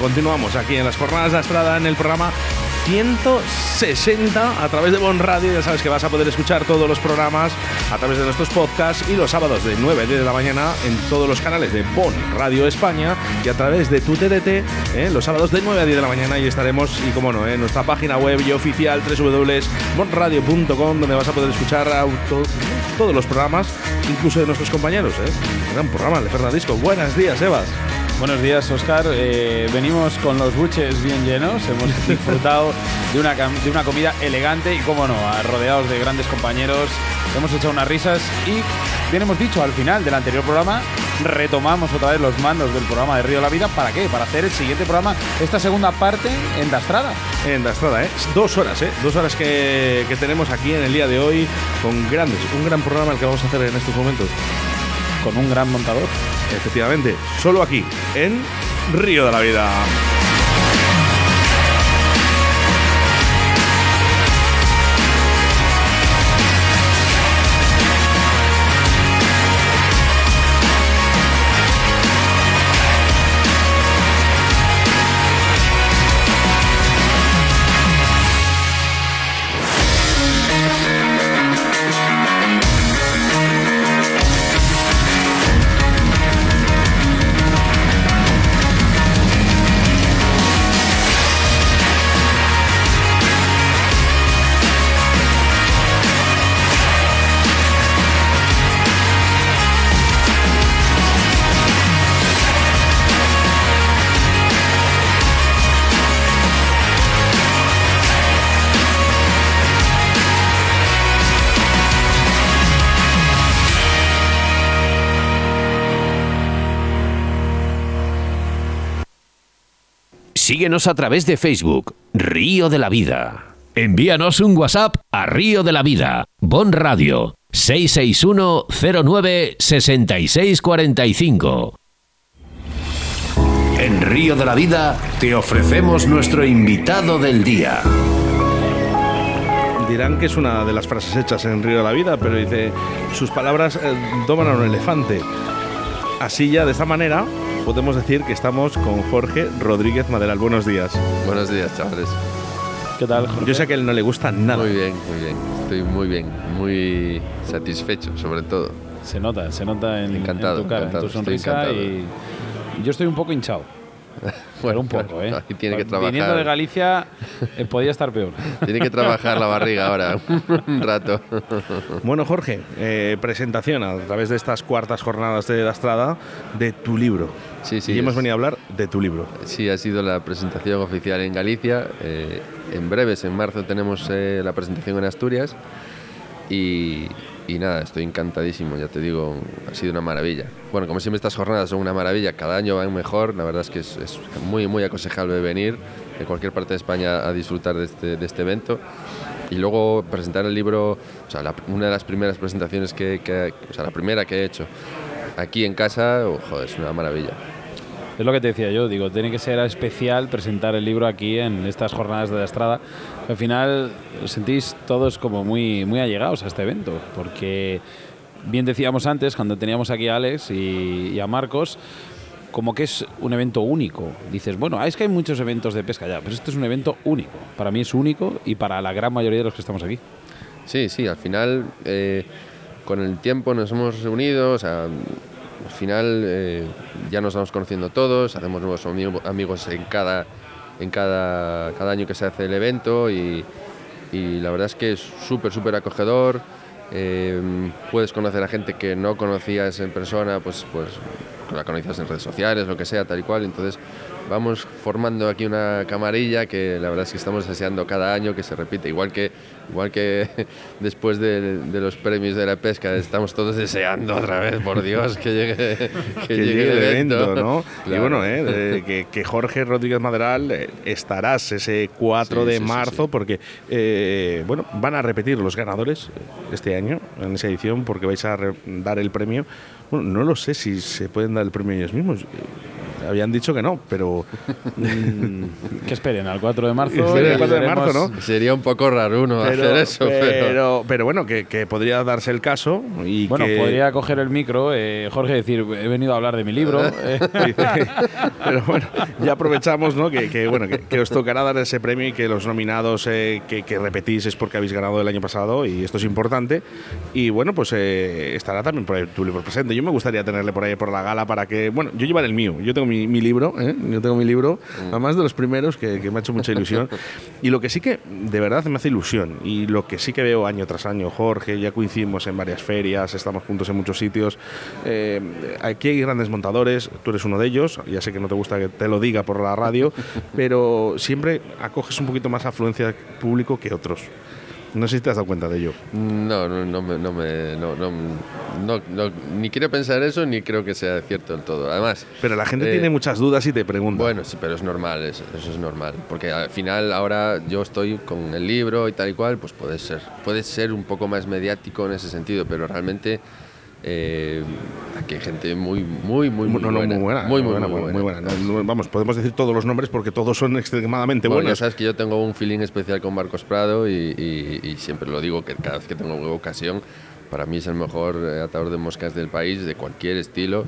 Continuamos aquí en las jornadas de Estrada en el programa 160 a través de Bon Radio. Ya sabes que vas a poder escuchar todos los programas a través de nuestros podcasts y los sábados de 9 a 10 de la mañana en todos los canales de Bon Radio España y a través de tu TDT ¿eh? los sábados de 9 a 10 de la mañana y estaremos, y como no, en nuestra página web y oficial www.bonradio.com donde vas a poder escuchar auto- todos los programas, incluso de nuestros compañeros. ¿eh? Gran programa de Fernandisco. Buenos días, Evas. Buenos días, Oscar. Eh, venimos con los buches bien llenos. Hemos disfrutado de una, de una comida elegante y, como no, rodeados de grandes compañeros. Hemos echado unas risas y, bien hemos dicho, al final del anterior programa retomamos otra vez los mandos del programa de Río de la Vida. ¿Para qué? Para hacer el siguiente programa, esta segunda parte en Dastrada. En la estrada, ¿eh? Dos horas, ¿eh? Dos horas que, que tenemos aquí en el día de hoy con grandes, un gran programa el que vamos a hacer en estos momentos. Con un gran montador. Efectivamente, solo aquí, en Río de la Vida. Síguenos a través de Facebook, Río de la Vida. Envíanos un WhatsApp a Río de la Vida, Bon Radio, 661 09 6645. En Río de la Vida te ofrecemos nuestro invitado del día. Dirán que es una de las frases hechas en Río de la Vida, pero dice, sus palabras eh, doman a un elefante. Así ya, de esta manera, podemos decir que estamos con Jorge Rodríguez Maderal. Buenos días. Buenos días, chavales. ¿Qué tal, Jorge? Yo sé que a él no le gusta nada. Muy bien, muy bien. Estoy muy bien, muy satisfecho, sobre todo. Se nota, se nota en, Encantado, en tu cara, encantado, en tu estoy sonrisa encantado. y yo estoy un poco hinchado. Bueno, un poco, ¿eh? Aquí tiene que trabajar. Viniendo de Galicia eh, podía estar peor. Tiene que trabajar la barriga ahora, un rato. Bueno, Jorge, eh, presentación a través de estas cuartas jornadas de la Estrada de tu libro. Sí, sí. y hemos es- venido a hablar de tu libro. Sí, ha sido la presentación oficial en Galicia. Eh, en breves, en marzo, tenemos eh, la presentación en Asturias. Y, y nada, estoy encantadísimo, ya te digo, ha sido una maravilla. Bueno, como siempre estas jornadas son una maravilla, cada año van mejor, la verdad es que es, es muy, muy aconsejable venir de cualquier parte de España a disfrutar de este, de este evento. Y luego presentar el libro, o sea, la- una de las primeras presentaciones que, que- o sea, la primera que he hecho aquí en casa, oh, joder, es una maravilla. Es lo que te decía yo, digo, tiene que ser especial presentar el libro aquí en estas jornadas de la Estrada. Al final os sentís todos como muy, muy allegados a este evento, porque bien decíamos antes, cuando teníamos aquí a Alex y, a Marcos, como que es un evento único. Dices, bueno, es que hay muchos eventos de pesca ya, pero este es un evento único. Para mí es único y para la gran mayoría de los que estamos aquí. Sí, sí, al final eh, con el tiempo nos hemos reunido, o sea, al final eh, ya nos vamos conociendo todos, hacemos nuevos ami- amigos en cada, en cada, cada año que se hace el evento y, y la verdad es que es súper, súper acogedor. eh, puedes conocer a gente que no conocías en persona, pues, pues la conocías en redes sociales, lo que sea, tal y cual. Entonces, vamos formando aquí una camarilla que la verdad es que estamos deseando cada año que se repite, igual que, igual que después de, los premios de la pesca estamos todos deseando otra vez, por Dios, que llegue, que, llegue, el evento, ¿no? Y bueno, eh, que, Jorge Rodríguez Maderal eh, estarás ese 4 de marzo porque, eh, bueno, van a repetir los ganadores este año en esa edición porque vais a dar el premio. Bueno, no lo sé si se pueden dar el premio ellos mismos habían dicho que no, pero. que esperen al 4 de marzo. de marzo, ¿no? Sería un poco raro uno hacer eso. Pero, pero, bueno, que, podría darse el caso. Y bueno, podría coger el micro, eh, Jorge, decir, he venido a hablar de mi libro. Eh. pero bueno, ya aprovechamos, ¿no? Que, bueno, que, os tocará dar ese premio y que los nominados eh, que, repetís es porque habéis ganado el año pasado y esto es importante. Y bueno, pues estará también por ahí tu libro presente. Yo me gustaría tenerle por ahí por la gala para que. Bueno, yo llevar el mío. Yo tengo mi mi, libro, ¿eh? yo tengo mi libro, mm. además de los primeros, que, me ha hecho mucha ilusión. y lo que sí que de verdad me hace ilusión, y lo que sí que veo año tras año, Jorge, ya coincidimos en varias ferias, estamos juntos en muchos sitios. Eh, aquí hay grandes montadores, tú eres uno de ellos, ya sé que no te gusta que te lo diga por la radio, pero siempre acoges un poquito más afluencia público que otros. No sé si te has dado cuenta de ello. No, no, no, me, no, me, no, no, ni quiero pensar eso ni creo que sea cierto del todo. Además. Pero la gente tiene eh, muchas dudas y te pregunta. Bueno, sí, pero es normal, eso, eso, es normal. Porque al final ahora yo estoy con el libro y tal y cual, pues puede ser. Puede ser un poco más mediático en ese sentido, pero realmente eh, aquí hay gente muy, muy, muy, muy, buena, muy buena. Muy, muy, buena. vamos, podemos decir todos los nombres porque todos son extremadamente bueno, buenos. sabes que yo tengo un feeling especial con Marcos Prado y, siempre lo digo que cada vez que tengo ocasión, para mí es el mejor eh, atador de moscas del país, de cualquier estilo.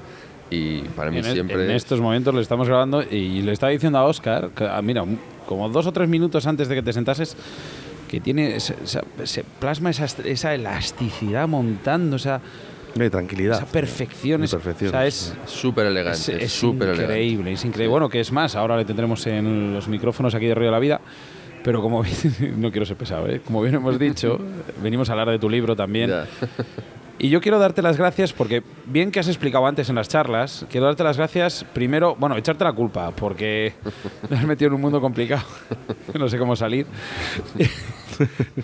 Y para mí en siempre. En estos momentos le estamos grabando y le estaba diciendo a Oscar, que, ah, mira, como dos o tres minutos antes de que te sentases, que tiene. Se, plasma esa, esa elasticidad montando, o sea de tranquilidad. Esa perfección. Es, es súper elegante. Es, increíble, es increíble. Bueno, que es más, ahora le tendremos en los micrófonos aquí de Río de la Vida. Pero como no quiero ser pesado, ¿eh? como bien hemos dicho, venimos a hablar de tu libro también. Y yo quiero darte las gracias porque, bien que has explicado antes en las charlas, quiero darte las gracias primero, bueno, echarte la culpa, porque me has metido en un mundo complicado, no sé cómo salir.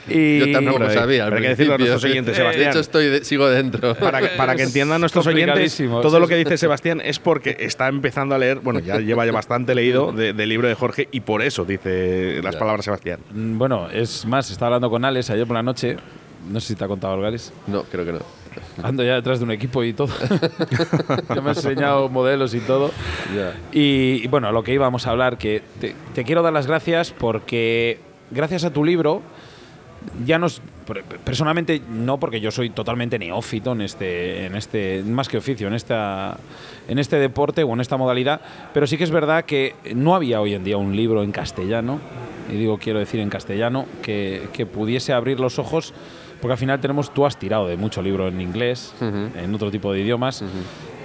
y, Yo tampoco lo sabía. Hay que decirlo a nuestros oyentes, Sebastián. De hecho, estoy sigo dentro. Para que, para que entiendan nuestros oyentes, todo lo que dice Sebastián es porque está empezando a leer, bueno, ya lleva ya bastante leído del libro de Jorge y por eso dice las palabras Sebastián. Mm, bueno, es más, estaba hablando con Alex ayer por la noche. No sé si te ha contado algo, Alex. No, creo que no. Ando ya detrás de un equipo y todo. ya me ha enseñado modelos y todo. Y, bueno, a lo que íbamos a hablar, que te quiero dar las gracias porque gracias a tu libro ya nos personalmente no porque yo soy totalmente neófito en este en este más que oficio en esta en este deporte o en esta modalidad pero sí que es verdad que no había hoy en día un libro en castellano y digo quiero decir en castellano que, que pudiese abrir los ojos porque al final tenemos tú has tirado de mucho libro en inglés en otro tipo de idiomas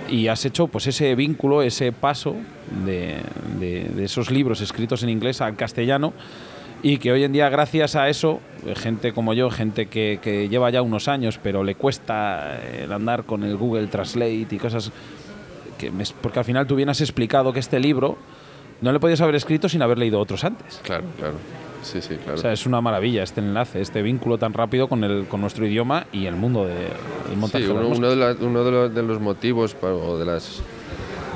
y has hecho pues ese vínculo ese paso de, de esos libros escritos en inglés al castellano y que hoy en día gracias a eso, gente como yo, gente que, lleva ya unos años pero le cuesta eh, el andar con el Google Translate y cosas, que porque al final tú bien has explicado que este libro no le podías haber escrito sin haber leído otros antes. Claro, claro. Sí, sí, claro. O sea, es una maravilla este enlace, este vínculo tan rápido con, el, con nuestro idioma y el mundo del montaje. Sí, uno, de, uno de, los, de los motivos o de las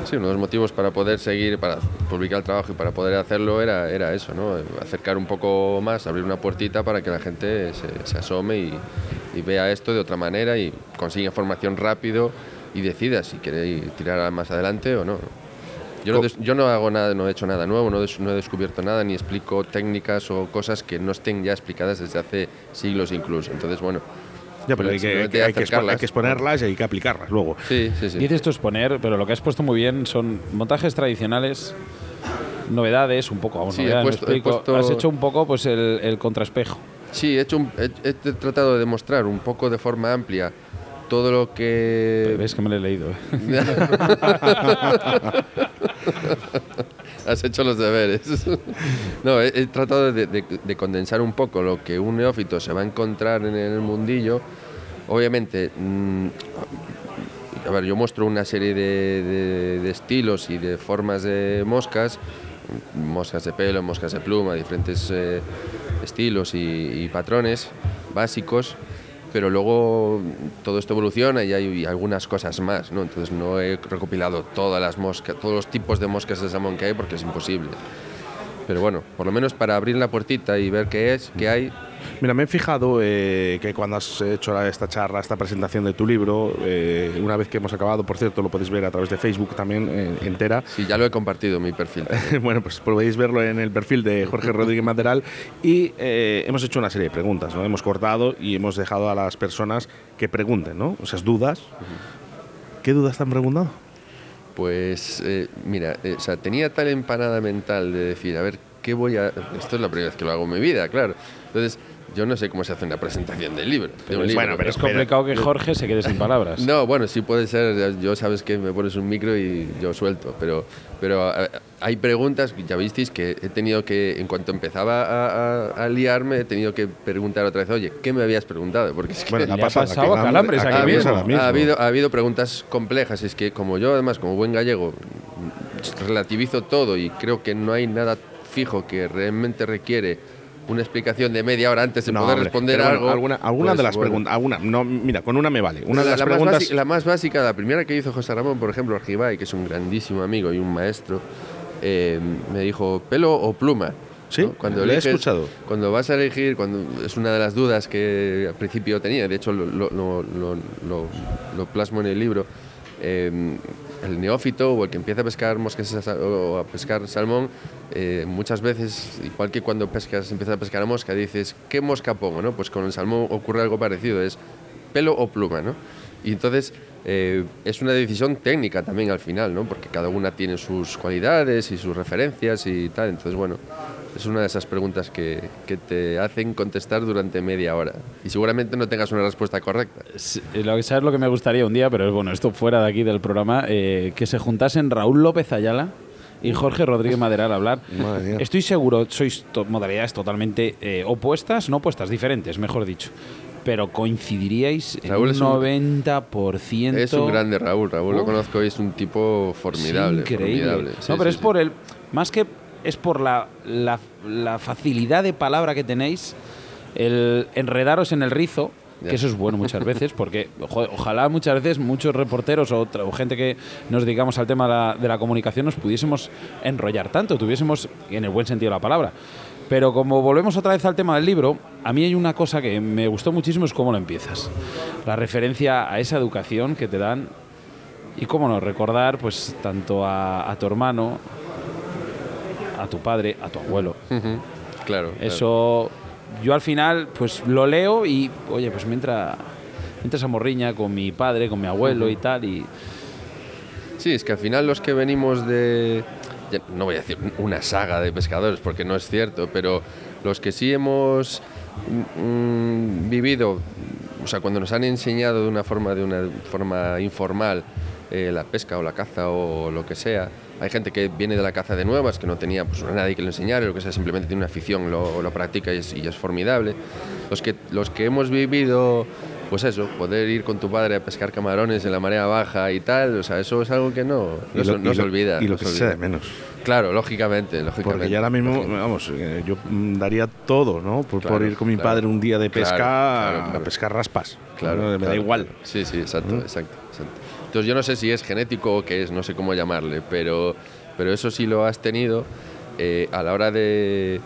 Sí, uno de los motivos para poder seguir, para publicar el trabajo y para poder hacerlo era, era eso, ¿no? Acercar un poco más, abrir una puertita para que la gente se, asome y, vea esto de otra manera y consiga información rápido y decida si quiere tirar más adelante o no. Yo no, yo no hago nada, no he hecho nada nuevo, no, no he descubierto nada, ni explico técnicas o cosas que no estén ya explicadas desde hace siglos incluso. Entonces, bueno, ya, pero hay que, hay, que exponerlas y hay que aplicarlas luego. Sí, sí, sí. Dices esto exponer, pero lo que has puesto muy bien son montajes tradicionales, novedades, un poco. Sí, Has hecho un poco pues el, el contraespejo. Sí, he, hecho he, tratado de demostrar un poco de forma amplia todo lo que... Ves que me lo he leído. Has hecho los deberes. no, he, tratado de, condensar un poco lo que un neófito se va a encontrar en el mundillo. Obviamente, mm, a ver, yo muestro una serie de, estilos y de formas de moscas, moscas de pelo, moscas de pluma, diferentes eh, estilos y, y patrones básicos pero luego todo esto evoluciona y hay algunas cosas más, ¿no? Entonces no he recopilado todas las moscas, todos los tipos de moscas de salmón que hay porque es imposible. Pero bueno, por lo menos para abrir la puertita y ver qué es, qué hay. Mira, me he fijado eh, que cuando has hecho esta charla, esta presentación de tu libro, eh, una vez que hemos acabado, por cierto, lo podéis ver a través de Facebook también eh, entera. Sí, ya lo he compartido en mi perfil. bueno, pues podéis verlo en el perfil de Jorge Rodríguez Maderal y hemos hecho una serie de preguntas, ¿no? Hemos cortado y hemos dejado a las personas que pregunten, ¿no? Esas dudas. ¿Qué dudas te han preguntado? Pues eh, mira, eh, o sea, tenía tal empanada mental de decir, a ver, ¿qué voy a...? Esto es la primera vez que lo hago en mi vida, claro. Entonces, yo no sé cómo se hace una presentación del libro. bueno, pero es complicado que Jorge se quede sin palabras. No, bueno, sí puede ser. Yo sabes que me pones un micro y yo suelto, pero, pero eh, hay preguntas, ya visteis, que he tenido que, en cuanto empezaba a, liarme, he tenido que preguntar otra vez, oye, ¿qué me habías preguntado? Porque es que bueno, ha pasado, calambres aquí, mismo. Ha habido, ha habido preguntas complejas, es que como yo además, como buen gallego, relativizo todo y creo que no hay nada fijo que realmente requiere una explicación de media hora antes de poder responder algo. alguna, alguna de pues, las preguntas, alguna, no, mira, con una me vale. Una de las preguntas. Más básica, la más básica, la primera que hizo José Ramón, por ejemplo, Argibay, que es un grandísimo amigo y un maestro, eh, me dijo, ¿pelo o pluma? Sí, cuando he escuchado. Cuando vas a elegir, cuando es una de las dudas que al principio tenía, de hecho lo, lo, lo, lo plasmo en el libro. Eh, el neófito o el que empieza a pescar moscas o a pescar salmón, eh, muchas veces, igual que cuando pescas, empiezas a pescar a mosca, dices, ¿qué mosca pongo? ¿no? Pues con el salmón ocurre algo parecido, es pelo o pluma. ¿no? Y entonces eh, es una decisión técnica también al final, ¿no? porque cada una tiene sus cualidades y sus referencias y tal. Entonces, bueno, es una de esas preguntas que, que, te hacen contestar durante media hora y seguramente no tengas una respuesta correcta. lo que sabes lo que me gustaría un día, pero bueno, esto fuera de aquí del programa, eh, que se juntasen Raúl López Ayala y Jorge Rodríguez Maderal a hablar. Estoy seguro, sois modalidades totalmente eh, opuestas, no opuestas, diferentes, mejor dicho pero coincidiríais en un 90%. Es un grande Raúl, Raúl lo conozco y es un tipo formidable. increíble. no, pero es por el. Más que es por la, la, facilidad de palabra que tenéis, el enredaros en el rizo, que eso es bueno muchas veces, porque ojalá muchas veces muchos reporteros o, gente que nos dedicamos al tema de la, comunicación nos pudiésemos enrollar tanto, tuviésemos, en el buen sentido de la palabra. Pero como volvemos otra vez al tema del libro, a mí hay una cosa que me gustó muchísimo, es cómo lo empiezas. La referencia a esa educación que te dan y cómo no, recordar pues tanto a tu hermano, a tu padre, a tu abuelo. Claro. Eso yo al final pues lo leo y oye, pues me entra, esa morriña con mi padre, con mi abuelo y tal y Sí, es que al final los que venimos de no voy a decir una saga de pescadores porque no es cierto, pero los que sí hemos mm, vivido, o sea, cuando nos han enseñado de una forma de una forma informal eh, la pesca o la caza o lo que sea, hay gente que viene de la caza de nuevas, que no tenía pues, nadie que le enseñara, lo que sea, simplemente tiene una afición, lo, lo practica y es, y es, formidable. Los que, los que hemos vivido, pues eso, poder ir con tu padre a pescar camarones en la marea baja y tal, o sea, eso es algo que no, no, se olvida. Y lo que se de menos. Claro, lógicamente, lógicamente. Porque ya ahora mismo, vamos, eh, yo daría todo, ¿no? Por, ir con mi padre un día de pesca a pescar raspas. Claro, me da igual. Sí, sí, exacto, exacto. Entonces yo no sé si es genético o qué es, no sé cómo llamarle, pero, pero eso sí lo has tenido eh, a la hora de,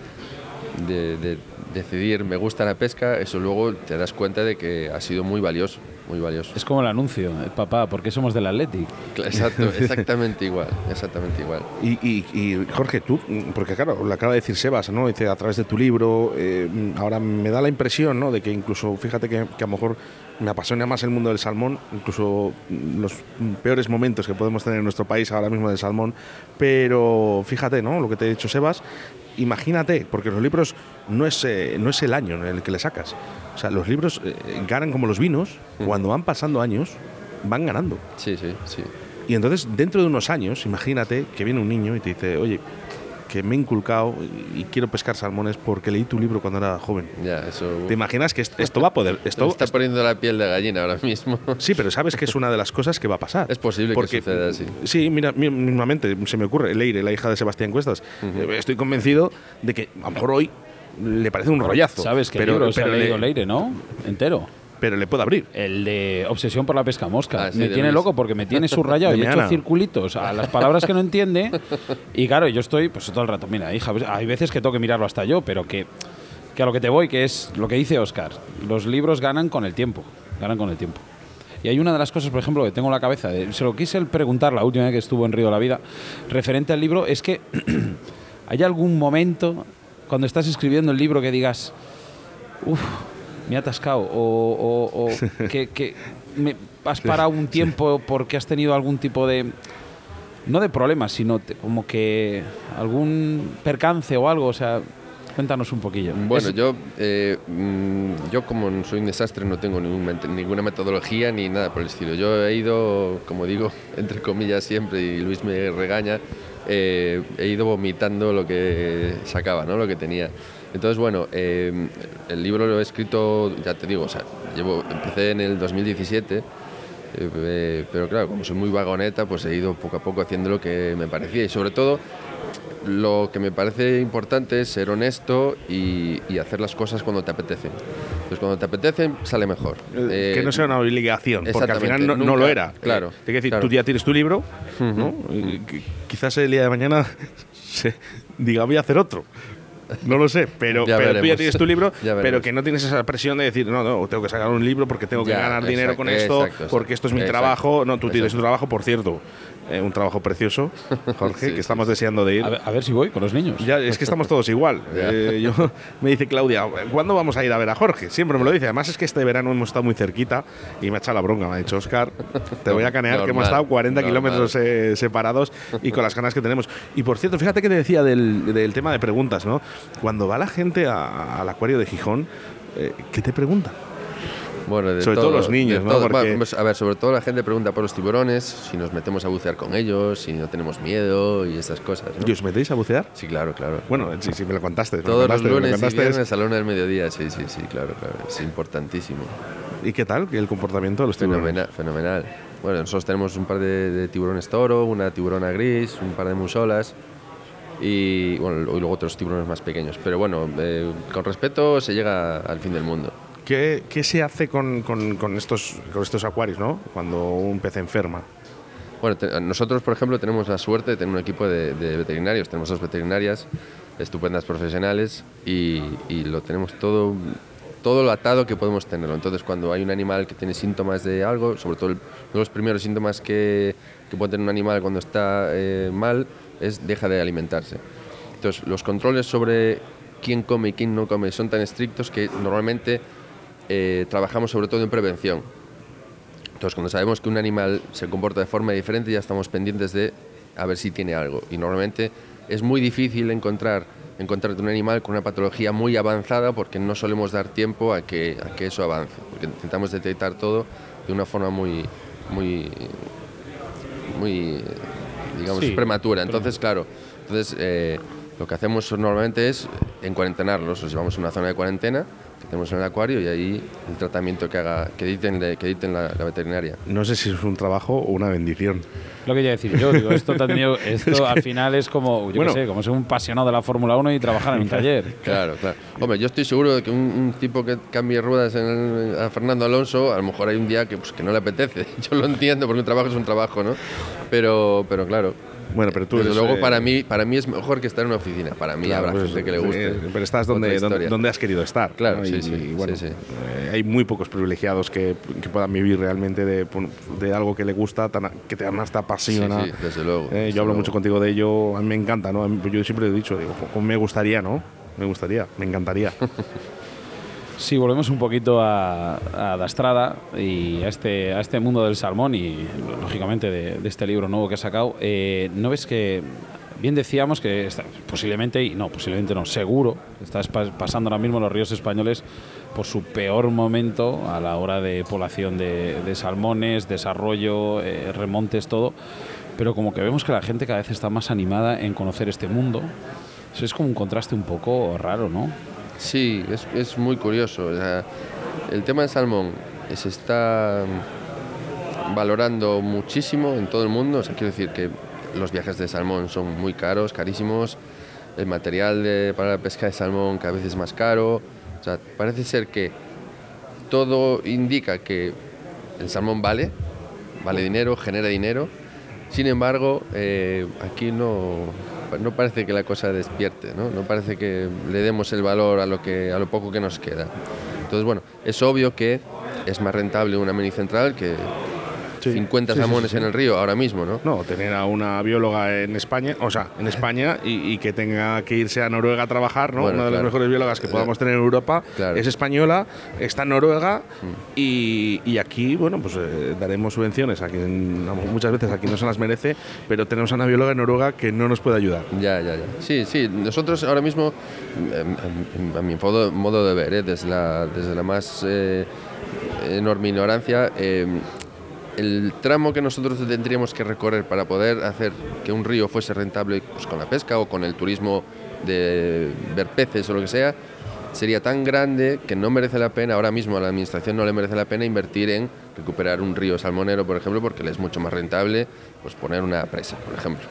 de, decidir me gusta la pesca, eso luego te das cuenta de que ha sido muy valioso, muy valioso. Es como el anuncio, el papá, porque somos del Athletic. Exacto, exactamente igual, exactamente igual. Y, Jorge, tú, porque claro, lo acaba de decir Sebas, ¿no? Dice, a través de tu libro, eh, ahora me da la impresión, ¿no? De que incluso, fíjate que, que a lo mejor me apasiona más el mundo del salmón, incluso los peores momentos que podemos tener en nuestro país ahora mismo del salmón, pero fíjate, ¿no? Lo que te he dicho, Sebas, imagínate, porque los libros no es, eh, no es el año en el que le sacas. O sea, los libros eh, ganan como los vinos, cuando van pasando años, van ganando. Sí, sí, sí. Y entonces, dentro de unos años, imagínate que viene un niño y te dice, oye, que me he inculcado y quiero pescar salmones porque leí tu libro cuando era joven. Ya, eso. ¿Te imaginas que est- esto va a poder? Me Esto, está poniendo la piel de gallina ahora mismo. Sí, pero sabes que es una de las cosas que va a pasar. Es posible que suceda así. Sí, mira, mi- mismamente se me ocurre. Leire, la hija de Sebastián Cuestas. Eh, Estoy convencido de que a lo mejor hoy le parece un rollazo. ¿Sabes qué pero, libro se ha pero le- leído Leire, no? Entero. Pero le puede abrir. El de Obsesión por la pesca mosca. Ah, sí, me tiene Luis. loco porque me tiene subrayado y he hecho circulitos a las palabras que no entiende. Y claro, yo estoy pues todo el rato, mira, hija, pues, hay veces que tengo que mirarlo hasta yo, pero que, que a lo que te voy, que es lo que dice Oscar. Los libros ganan con el tiempo. Ganan con el tiempo. Y hay una de las cosas, por ejemplo, que tengo en la cabeza, de- se lo quise preguntar la última vez que estuvo en Río de la Vida, referente al libro, es que hay algún momento cuando estás escribiendo el libro que digas, uff, me he atascado, o, o- o que, que me has parado un tiempo porque has tenido algún tipo de, no de problemas, sino te- como que algún percance o algo, o sea, cuéntanos un poquillo. Bueno, Es- yo, eh, mm, yo como soy un desastre no tengo ningún ninguna metodología ni nada por el estilo. Yo he ido, como digo, entre comillas siempre, y Luis me regaña, eh, he ido vomitando lo que sacaba, ¿no? lo que tenía. Entonces, bueno, eh, el libro lo he escrito, ya te digo, o sea, llevo, empecé en el 2017. eh, eh, pero claro, como soy muy vagoneta, pues he ido poco a poco haciendo lo que me parecía y sobre todo lo que me parece importante es ser honesto y, y hacer las cosas cuando te apetecen. Pues cuando te apetecen sale mejor. Eh, Eh, que no sea una obligación, porque al final no, no nunca- lo era. claro, Eh, te quiero decir, claro. tú ya tienes tu libro, ¿no? Y qui- quizás el día de mañana se diga voy a hacer otro. No lo sé, pero, Ya pero tú ya tienes tu libro, pero que no tienes esa presión de decir, no, no, tengo que sacar un libro porque tengo que Ya, ganar dinero con exacto, esto, exacto, porque esto es mi exacto. trabajo. No, tú tienes un trabajo, por cierto, eh, un trabajo precioso, Jorge, Sí, que sí, estamos deseando de ir. a, ver, a ver si voy con los niños. Ya, es que estamos todos igual. Eh, yo, me dice Claudia, ¿cuándo vamos a ir a ver a Jorge? Siempre me lo dice. Además es que este verano hemos estado muy cerquita y me ha echado la bronca. Me ha dicho, Oscar, te voy a canear que hemos Normal, estado 40 normal. kilómetros eh, separados y con las ganas que tenemos. Y por cierto, fíjate que te decía del, del tema de preguntas, ¿no? Cuando va la gente a- al acuario de Gijón, eh, ¿qué te preguntan? Bueno, de Sobre todo los niños, ¿no? todo. Porque- pues, a ver, sobre todo la gente pregunta por los tiburones, si nos metemos a bucear con ellos, si no tenemos miedo y estas cosas. ¿no? ¿Y os metéis a bucear? Sí, claro, claro. Bueno, sí, sí, me lo contaste. lo Todos los contaste, me lo lunes y contaste. viernes a la del mediodía, sí, sí, sí, claro, claro. Es importantísimo. ¿Y qué tal el comportamiento de los tiburones? Fenomenal, fenomenal. Bueno, nosotros tenemos un par de, de tiburones toro, una tiburona gris, un par de musolas y, bueno, y luego otros tiburones más pequeños. Pero bueno, eh, con respeto se llega al fin del mundo. ¿Qué, qué se hace con, con- con estos, con estos acuarios, no? Cuando un pez enferma. Bueno, te- nosotros, por ejemplo, tenemos la suerte de tener un equipo de, de veterinarios. Tenemos dos veterinarias estupendas profesionales y, y lo tenemos todo, todo lo atado que podemos tenerlo. Entonces, cuando hay un animal que tiene síntomas de algo, sobre todo el- uno de los primeros síntomas que, que puede tener un animal cuando está eh, mal es deja de alimentarse. Entonces, los controles sobre quién come y quién no come son tan estrictos que normalmente eh, trabajamos sobre todo en prevención. Entonces, cuando sabemos que un animal se comporta de forma diferente, ya estamos pendientes de a ver si tiene algo. Y normalmente es muy difícil encontrar encontrarte un animal con una patología muy avanzada porque no solemos dar tiempo a que, a que eso avance. Porque intentamos detectar todo de una forma muy, muy, muy digamos, Sí, prematura. Entonces, claro, entonces, eh, lo que hacemos normalmente es encuarentenarlos. Los llevamos a una zona de cuarentena tenemos en el acuario y ahí el tratamiento que haga, que editen, que editen la, la veterinaria. No sé si es un trabajo o una bendición. Lo que iba a decir yo, digo, esto, tenido- esto al final es como, yo qué Bueno. sé, como ser un apasionado de la Fórmula 1 y trabajar en un taller. Claro, claro. Hombre, yo estoy seguro de que un, un tipo que cambie ruedas en el- a Fernando Alonso, a lo mejor hay un día que, pues, que no le apetece. Yo lo entiendo porque un trabajo es un trabajo, ¿no? Pero, pero claro. Bueno, pero tú Desde eres, luego eh, para mí, para mí es mejor que estar en una oficina. Para mí Claro, habrá pues, gente que le guste. eh, pero estás donde, donde, donde has querido estar. Claro, ¿no? sí, Y- sí, y bueno, sí, sí. eh, hay muy pocos privilegiados que, que puedan vivir realmente de, de algo que le gusta, tan, que te te apasiona. Sí, desde luego, Eh, desde yo hablo luego. mucho contigo de ello, a mí me encanta, ¿no? Mí- Yo siempre he dicho, digo, "Jo, me gustaría, ¿no? Me gustaría, me encantaría. Si volvemos un poquito a, a Dastrada y a este, a este mundo del salmón y lógicamente de, este libro nuevo que ha sacado, eh, ¿no ves que bien decíamos que posiblemente, y no, posiblemente no, seguro, estás pas- pasando ahora mismo los ríos españoles por su peor momento a la hora de población de, de salmones, desarrollo, eh, remontes, todo? pero como que vemos que la gente cada vez está más animada en conocer este mundo. Eso es como un contraste un poco raro, ¿no? Sí, es, es muy curioso. El tema del salmón se está valorando muchísimo en todo el mundo. Quiero decir que los viajes de salmón son muy caros, carísimos. El material para la pesca de salmón cada vez es más caro. O sea, parece ser que todo indica que el salmón vale, vale dinero, genera dinero. Sin embargo, eh, aquí no, no parece que la cosa despierte, ¿no? No parece que le demos el valor a lo, que, a lo poco que nos queda. Entonces, bueno, es obvio que es más rentable una mini central que Sí, 50 sí, salmones en el río ahora mismo, ¿no? No, tener a una bióloga en España, o sea, en España y, y que tenga que irse a Noruega a trabajar, ¿no? Bueno, una de las mejores biólogas que podamos tener en Europa Claro. Mm. es española, está en Noruega y, y aquí, bueno, pues eh, daremos subvenciones a quien muchas veces a quien no se las merece, pero tenemos a una bióloga en Noruega que no nos puede ayudar. Ya, ya, ya. Sí, sí, nosotros ahora mismo, a mi modo, modo de ver, ¿eh? desde, la, desde la más eh, enorme ignorancia, em, el tramo que nosotros tendríamos que recorrer para poder hacer que un río fuese rentable pues, con la pesca o con el turismo de ver peces o lo que sea, sería tan grande que no merece la pena, ahora mismo a la administración no le merece la pena invertir en recuperar un río salmonero, por ejemplo, porque le es mucho más rentable pues, poner una presa, por ejemplo.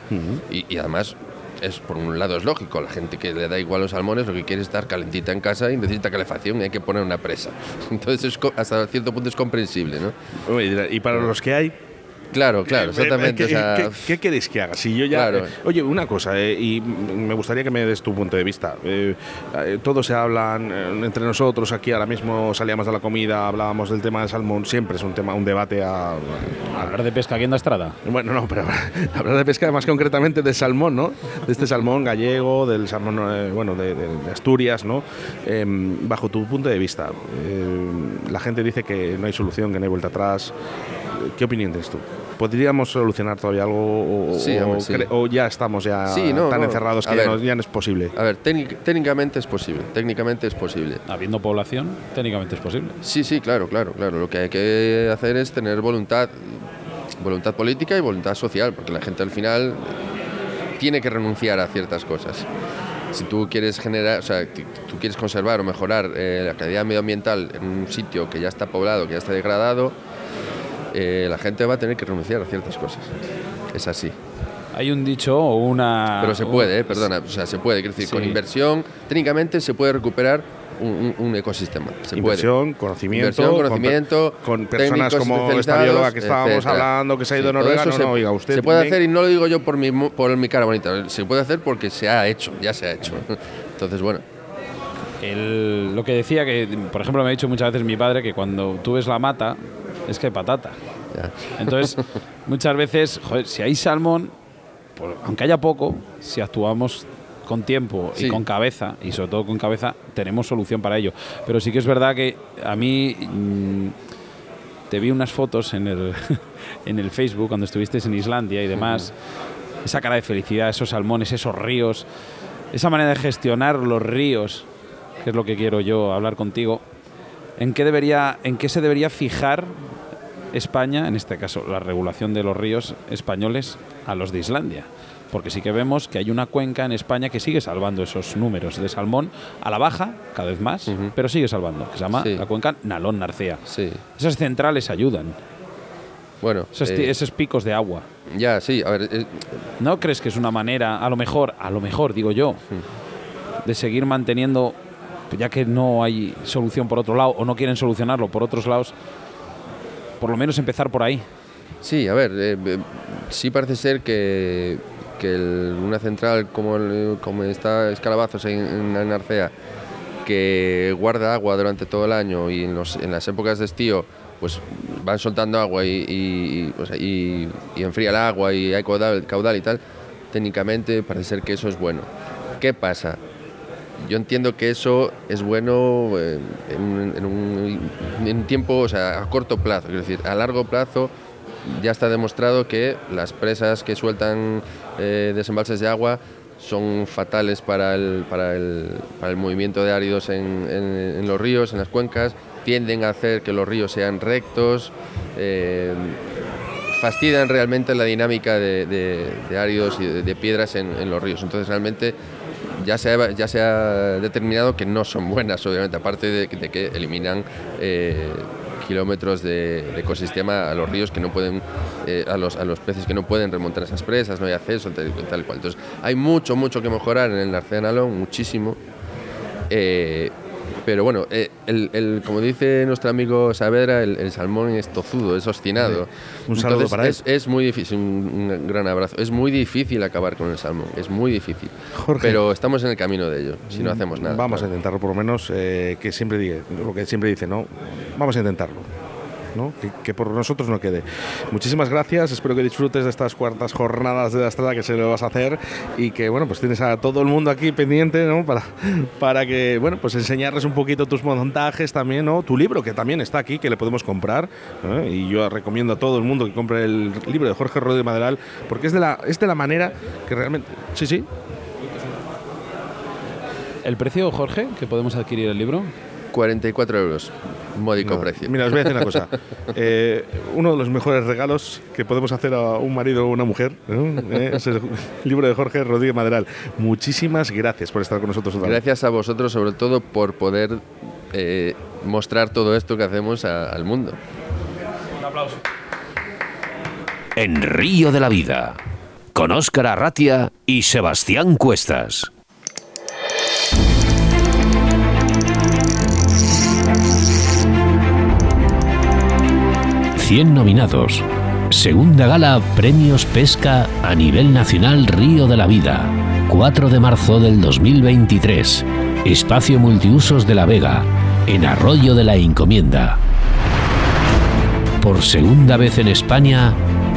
y, y además, es, por un lado es lógico, la gente que le da igual los salmones lo que quiere es estar calentita en casa y necesita calefacción y hay que poner una presa. Entonces, es hasta cierto punto es comprensible, ¿no? Y para los que hay, Claro, claro, Eh, exactamente. ¿Qué, o sea, qué- qué queréis que haga? Si yo ya, Claro. eh, oye, una cosa, eh, y me gustaría que me des tu punto de vista. Eh, eh, todos se hablan eh, entre nosotros, aquí ahora mismo salíamos de la comida, hablábamos del tema del salmón, siempre es un tema, un debate a, a- Hablar de pesca aquí en la estrada. bueno, no, pero hablar de pesca más concretamente del salmón, ¿no? De este salmón gallego, del salmón, eh, bueno, de, de- de Asturias, ¿no? Eh, bajo tu punto de vista, eh, la gente dice que no hay solución, que no hay vuelta atrás. ¿Qué opinión tienes tú? ¿Podríamos solucionar todavía algo o, Sí, o hombre, sí. o ya estamos ya Sí, no, tan no. encerrados que ya ver. no, ya no es posible? a ver, técnic- técnicamente es posible, técnicamente es posible. Habiendo población, técnicamente es posible. Sí, sí, claro, claro, claro. Lo que hay que hacer es tener voluntad, voluntad política y voluntad social, porque la gente al final tiene que renunciar a ciertas cosas. Si tú quieres generar, o sea, tú quieres conservar o mejorar eh, la calidad medioambiental en un sitio que ya está poblado, que ya está degradado, eh, la gente va a tener que renunciar a ciertas cosas. Es así. Hay un dicho o una. Pero se un- puede, eh, perdona, o sea, se puede, quiero decir, con inversión, técnicamente se puede recuperar un, un- un ecosistema. Se Inversión, conocimiento, Inversión, con per- conocimiento, con, personas técnicos como esta bióloga que estábamos etcétera. hablando, que se ha ido Sí, a Noruega, no, se, no, oiga, usted se puede hacer y no lo digo yo por mi, por mi cara bonita, se puede hacer porque se ha hecho, ya se ha hecho. Entonces, bueno, El- lo que decía que, por ejemplo, me ha dicho muchas veces mi padre que cuando tú ves la mata, es que hay patata. ya. Entonces, muchas veces, joder, si hay salmón, aunque haya poco, si actuamos con tiempo y con cabeza, y sobre todo con cabeza, tenemos solución para ello. Pero sí que es verdad que a mí mm, te vi unas fotos en el, en el Facebook cuando estuviste en Islandia y demás, esa cara de felicidad, esos salmones, esos ríos, esa manera de gestionar los ríos, que es lo que quiero yo hablar contigo. ¿En qué, debería, ¿En qué se debería fijar España, en este caso la regulación de los ríos españoles, a los de Islandia? Porque sí que vemos que hay una cuenca en España que sigue salvando esos números de salmón a la baja, cada vez más, pero sigue salvando, que se llama Sí. la cuenca Nalón-Narcea. Sí. Esas centrales ayudan, Bueno, esos, eh, esos picos de agua. ya, sí, a ver, eh, ¿No crees que es una manera, a lo mejor, a lo mejor, digo yo, de seguir manteniendo, ya que no hay solución por otro lado o no quieren solucionarlo por otros lados, por lo menos empezar por ahí? sí, a ver, eh, eh, sí parece ser que, que una central como, el- como está Escalabazos en, en Narcea, que guarda agua durante todo el año y en, las épocas de estío pues van soltando agua y, y- y enfría el agua y hay caudal, caudal y tal, técnicamente parece ser que eso es bueno. ¿Qué pasa? Yo entiendo que eso es bueno eh, en, un- tiempo, o sea, a corto plazo, quiero decir, a largo plazo ya está demostrado que las presas que sueltan eh, desembalses de agua son fatales para el, para el, para el movimiento de áridos en, en- los ríos, en las cuencas, tienden a hacer que los ríos sean rectos, eh, fastidian realmente la dinámica de, de, áridos y de, piedras en, los ríos. Entonces realmente ya se, ha, ya se ha determinado que no son buenas, obviamente, aparte de, que eliminan eh, kilómetros de, ecosistema a los ríos que no pueden, eh, a, los, a los peces que no pueden remontar esas presas, no hay acceso, tal, tal cual. Entonces hay mucho, mucho que mejorar en el Arcenalón, muchísimo. Eh, pero bueno, eh, el, como dice nuestro amigo Saavedra, el, salmón es tozudo, es obstinado. Un saludo para es, Es muy difícil, un, gran abrazo. Es muy difícil acabar con el salmón, es muy difícil. Pero estamos en el camino de ello, si no hacemos nada. Vamos a intentarlo, por lo menos, eh, que siempre diga, lo que siempre dice, ¿no? Vamos a intentarlo que, por nosotros no quede. Muchísimas gracias, espero que disfrutes de estas cuartas jornadas de la estrada que se lo vas a hacer y que bueno, pues tienes a todo el mundo aquí pendiente para, para que bueno, pues enseñarles un poquito tus montajes también, ¿no? tu libro que también está aquí, que le podemos comprar y yo recomiendo a todo el mundo que compre el libro de Jorge Rodríguez Maderal porque es de la, es de la manera que realmente... Sí, sí. ¿El precio, Jorge, que podemos adquirir el libro? 44 euros, módico precio. Mira, os voy a decir una cosa. Eh, uno de los mejores regalos que podemos hacer a un marido o una mujer eh, es el libro de Jorge Rodríguez Maderal. Muchísimas gracias por estar con nosotros. Gracias a vosotros, sobre todo, por poder eh, mostrar todo esto que hacemos al mundo. Un aplauso. En Río de la Vida, con Óscar Arratia y Sebastián Cuestas. 100 nominados. Segunda gala Premios Pesca a nivel nacional Río de la Vida. 4 de marzo del 2023. Espacio Multiusos de La Vega, en Arroyo de la Encomienda. Por segunda vez en España,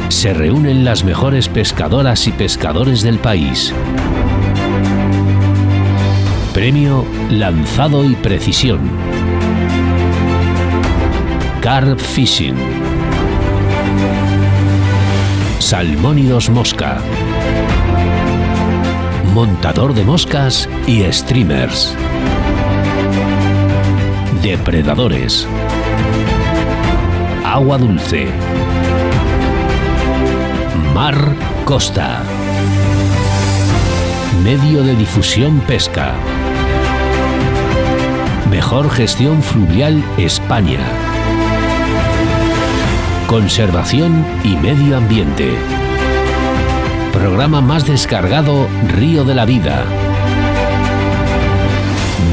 se reúnen las mejores pescadoras y pescadores del país. Premio Lanzado y Precisión. Carp Fishing. Salmónidos Mosca. Montador de moscas y streamers. Depredadores. Agua dulce. Mar Costa. Medio de difusión pesca. Mejor gestión fluvial España. Conservación y Medio Ambiente. Programa más descargado Río de la Vida.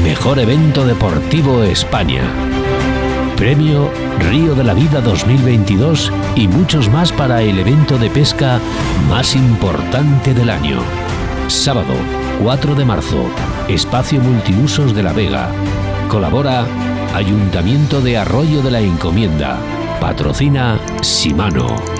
Mejor evento deportivo España. Premio Río de la Vida 2022 y muchos más para el evento de pesca más importante del año. Sábado 4 de marzo, Espacio Multiusos de La Vega. Colabora Ayuntamiento de Arroyo de la Encomienda. Patrocina Simano.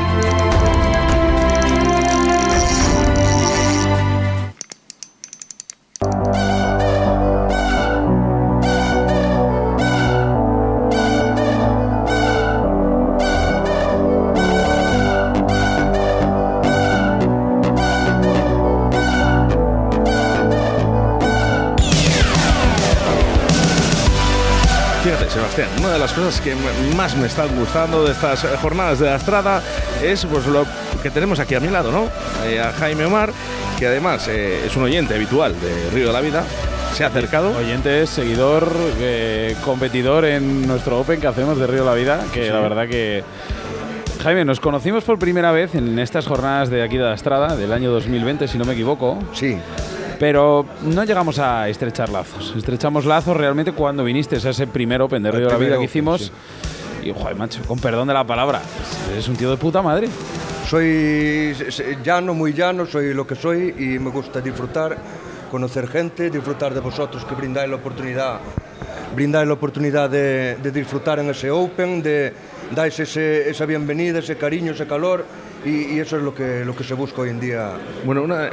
Cosas que más me están gustando de estas jornadas de la Estrada es pues, lo que tenemos aquí a mi lado, ¿no? Eh, a Jaime Omar, que además eh, es un oyente habitual de Río de la Vida, se ha acercado. Oyente, seguidor, eh, competidor en nuestro Open que hacemos de Río de la Vida, que la verdad que... Jaime, nos conocimos por primera vez en estas jornadas de aquí de la Estrada, del año 2020, si no me equivoco. Sí. Pero no llegamos a estrechar lazos. Estrechamos lazos realmente cuando viniste a ese primer Open de Río de la Vida que hicimos. Y, joder, macho, con perdón de la palabra, eres un tío de puta madre. Soy llano, muy llano, soy lo que soy y me gusta disfrutar, conocer gente, disfrutar de vosotros que brindáis la oportunidad, brindáis la oportunidad de, disfrutar en ese Open, de dais ese, esa bienvenida, ese cariño, ese calor y, eso es lo que, lo que se busca hoy en día. Bueno, una,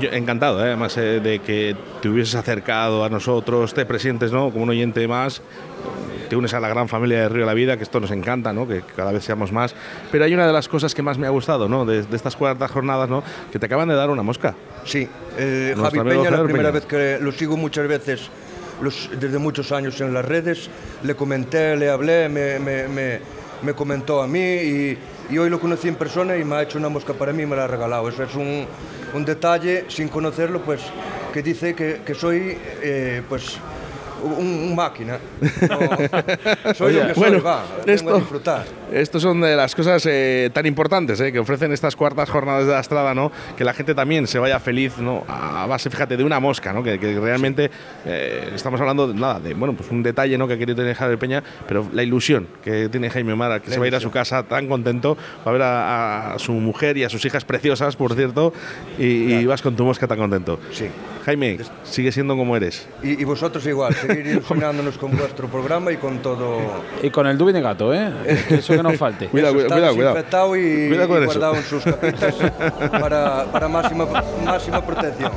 yo, encantado, ¿eh? además eh, de que te hubieses acercado a nosotros, te presentes ¿no? como un oyente más, te unes a la gran familia de Río de la Vida, que esto nos encanta, ¿no? que cada vez seamos más. Pero hay una de las cosas que más me ha gustado ¿no? de, estas cuartas jornadas, ¿no? que te acaban de dar una mosca. Sí, eh, Javi Peña, la primera vez que lo sigo muchas veces, desde muchos años en las redes, le comenté, le hablé, me, me, me, me comentó a mí y hoy lo conocí en persona y me ha hecho una mosca para mí y me la ha regalado. Eso es un, detalle, sin conocerlo, pues que dice que, que soy, eh, pues, un, un máquina. No, soy lo que soy, bueno, va, vengo esto- a disfrutar. Estos son de las cosas eh, tan importantes eh, que ofrecen estas cuartas jornadas de la Estrada, ¿no? Que la gente también se vaya feliz, ¿no? A base, fíjate, de una mosca, ¿no? Que, que realmente eh, estamos hablando de nada, de bueno, pues un detalle, ¿no? Que ha querido tener Javier Peña, pero la ilusión que tiene Jaime Omar, que se va a ir a su casa tan contento, va a ver a, a su mujer y a sus hijas preciosas, por cierto, y, y vas con tu mosca tan contento. Sí. Jaime, sigue siendo como eres. Y, y vosotros igual, seguir ilusionándonos con vuestro programa y con todo. Y con el Dubin de gato, ¿eh? Eso que no falte. Cuidado, Eso está cuidado, cuidado. y, Cuidado con y eso. guardado en sus capitas para, para máxima, máxima protección.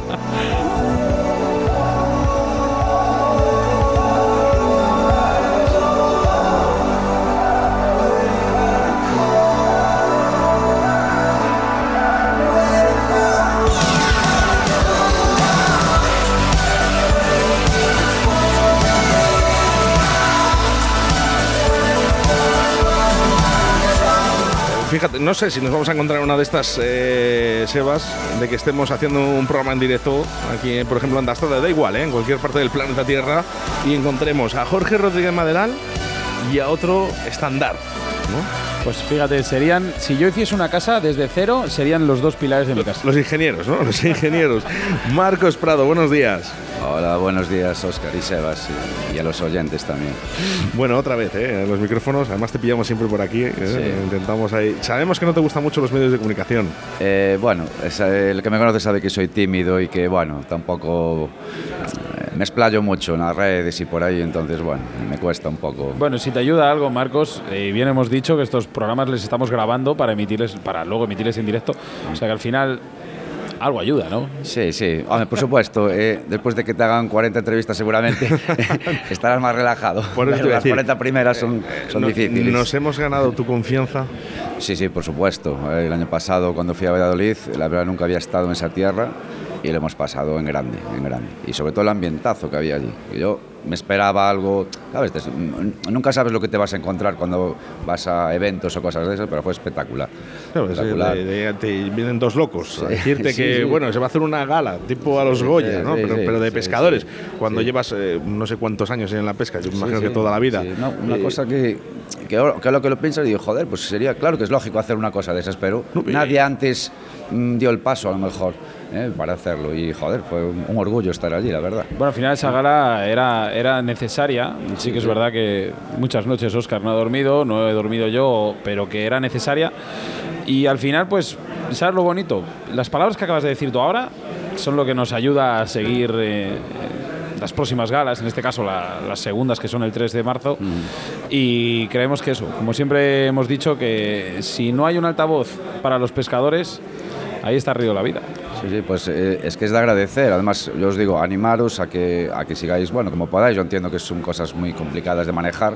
No sé si nos vamos a encontrar en una de estas eh, Sebas, de que estemos haciendo un programa en directo aquí, por ejemplo, en Dastrada, da igual, ¿eh? en cualquier parte del planeta Tierra, y encontremos a Jorge Rodríguez Maderal y a otro estándar. ¿no? Pues fíjate, serían, si yo hiciese una casa desde cero, serían los dos pilares de mi casa. Los ingenieros, ¿no? Los ingenieros. Marcos Prado, buenos días. Hola, buenos días, Oscar y Sebas, y, y a los oyentes también. Bueno, otra vez, ¿eh? los micrófonos, además te pillamos siempre por aquí, ¿eh? Sí. intentamos ahí. Sabemos que no te gustan mucho los medios de comunicación. Eh, bueno, es, eh, el que me conoce sabe que soy tímido y que, bueno, tampoco eh, me explayo mucho en las redes y por ahí, entonces, bueno, me cuesta un poco. Bueno, si te ayuda algo, Marcos, eh, bien hemos dicho que estos programas les estamos grabando para emitirles, para luego emitirles en directo. O sea que al final algo ayuda, ¿no? Sí, sí, Hombre, por supuesto, eh, después de que te hagan 40 entrevistas seguramente estarás más relajado. Por las decir, 40 primeras son, son No- difíciles. Nos hemos ganado tu confianza. Sí, sí, por supuesto. El año pasado, cuando fui a Valladolid, la verdad nunca había estado en esa tierra y lo hemos pasado en grande, en grande. Y sobre todo el ambientazo que había allí. Yo me esperaba algo, ¿sabes? Nunca sabes lo que te vas a encontrar cuando vas a eventos o cosas de esas, pero fue espectacular. Claro, es- espectacular. de- de- te vienen dos locos a Sí, decirte sí, que sí. bueno se va a hacer una gala tipo a los Goya, sí, ¿no? sí, pero, sí, pero de sí, pescadores. sí. Cuando Sí. llevas eh, no sé cuántos años en la pesca, yo me Sí, imagino sí, que toda la vida. sí. No, una Eh, cosa que, que, ahora- que ahora que lo piensas y digo, joder, pues sería, claro que es lógico hacer una cosa de esas, pero No, y- nadie antes mm, dio el paso a lo mejor ¿eh? para hacerlo. Y joder, fue un, un orgullo estar allí, la verdad. Bueno, al final esa gala era, era necesaria. Sí que es verdad que muchas noches Oscar no ha dormido, no he dormido yo, pero que era necesaria. Y al final, pues, ¿sabes lo bonito? Las palabras que acabas de decir tú ahora son lo que nos ayuda a seguir eh, las próximas galas, en este caso la- las segundas que son el 3 de marzo. Y creemos que eso, como siempre hemos dicho, que si no hay un altavoz para los pescadores, ahí está Río la Vida. Sí, sí, pues eh, es que es de agradecer. Además, yo os digo, animaros a que, a que sigáis, bueno, como podáis. Yo entiendo que son cosas muy complicadas de manejar,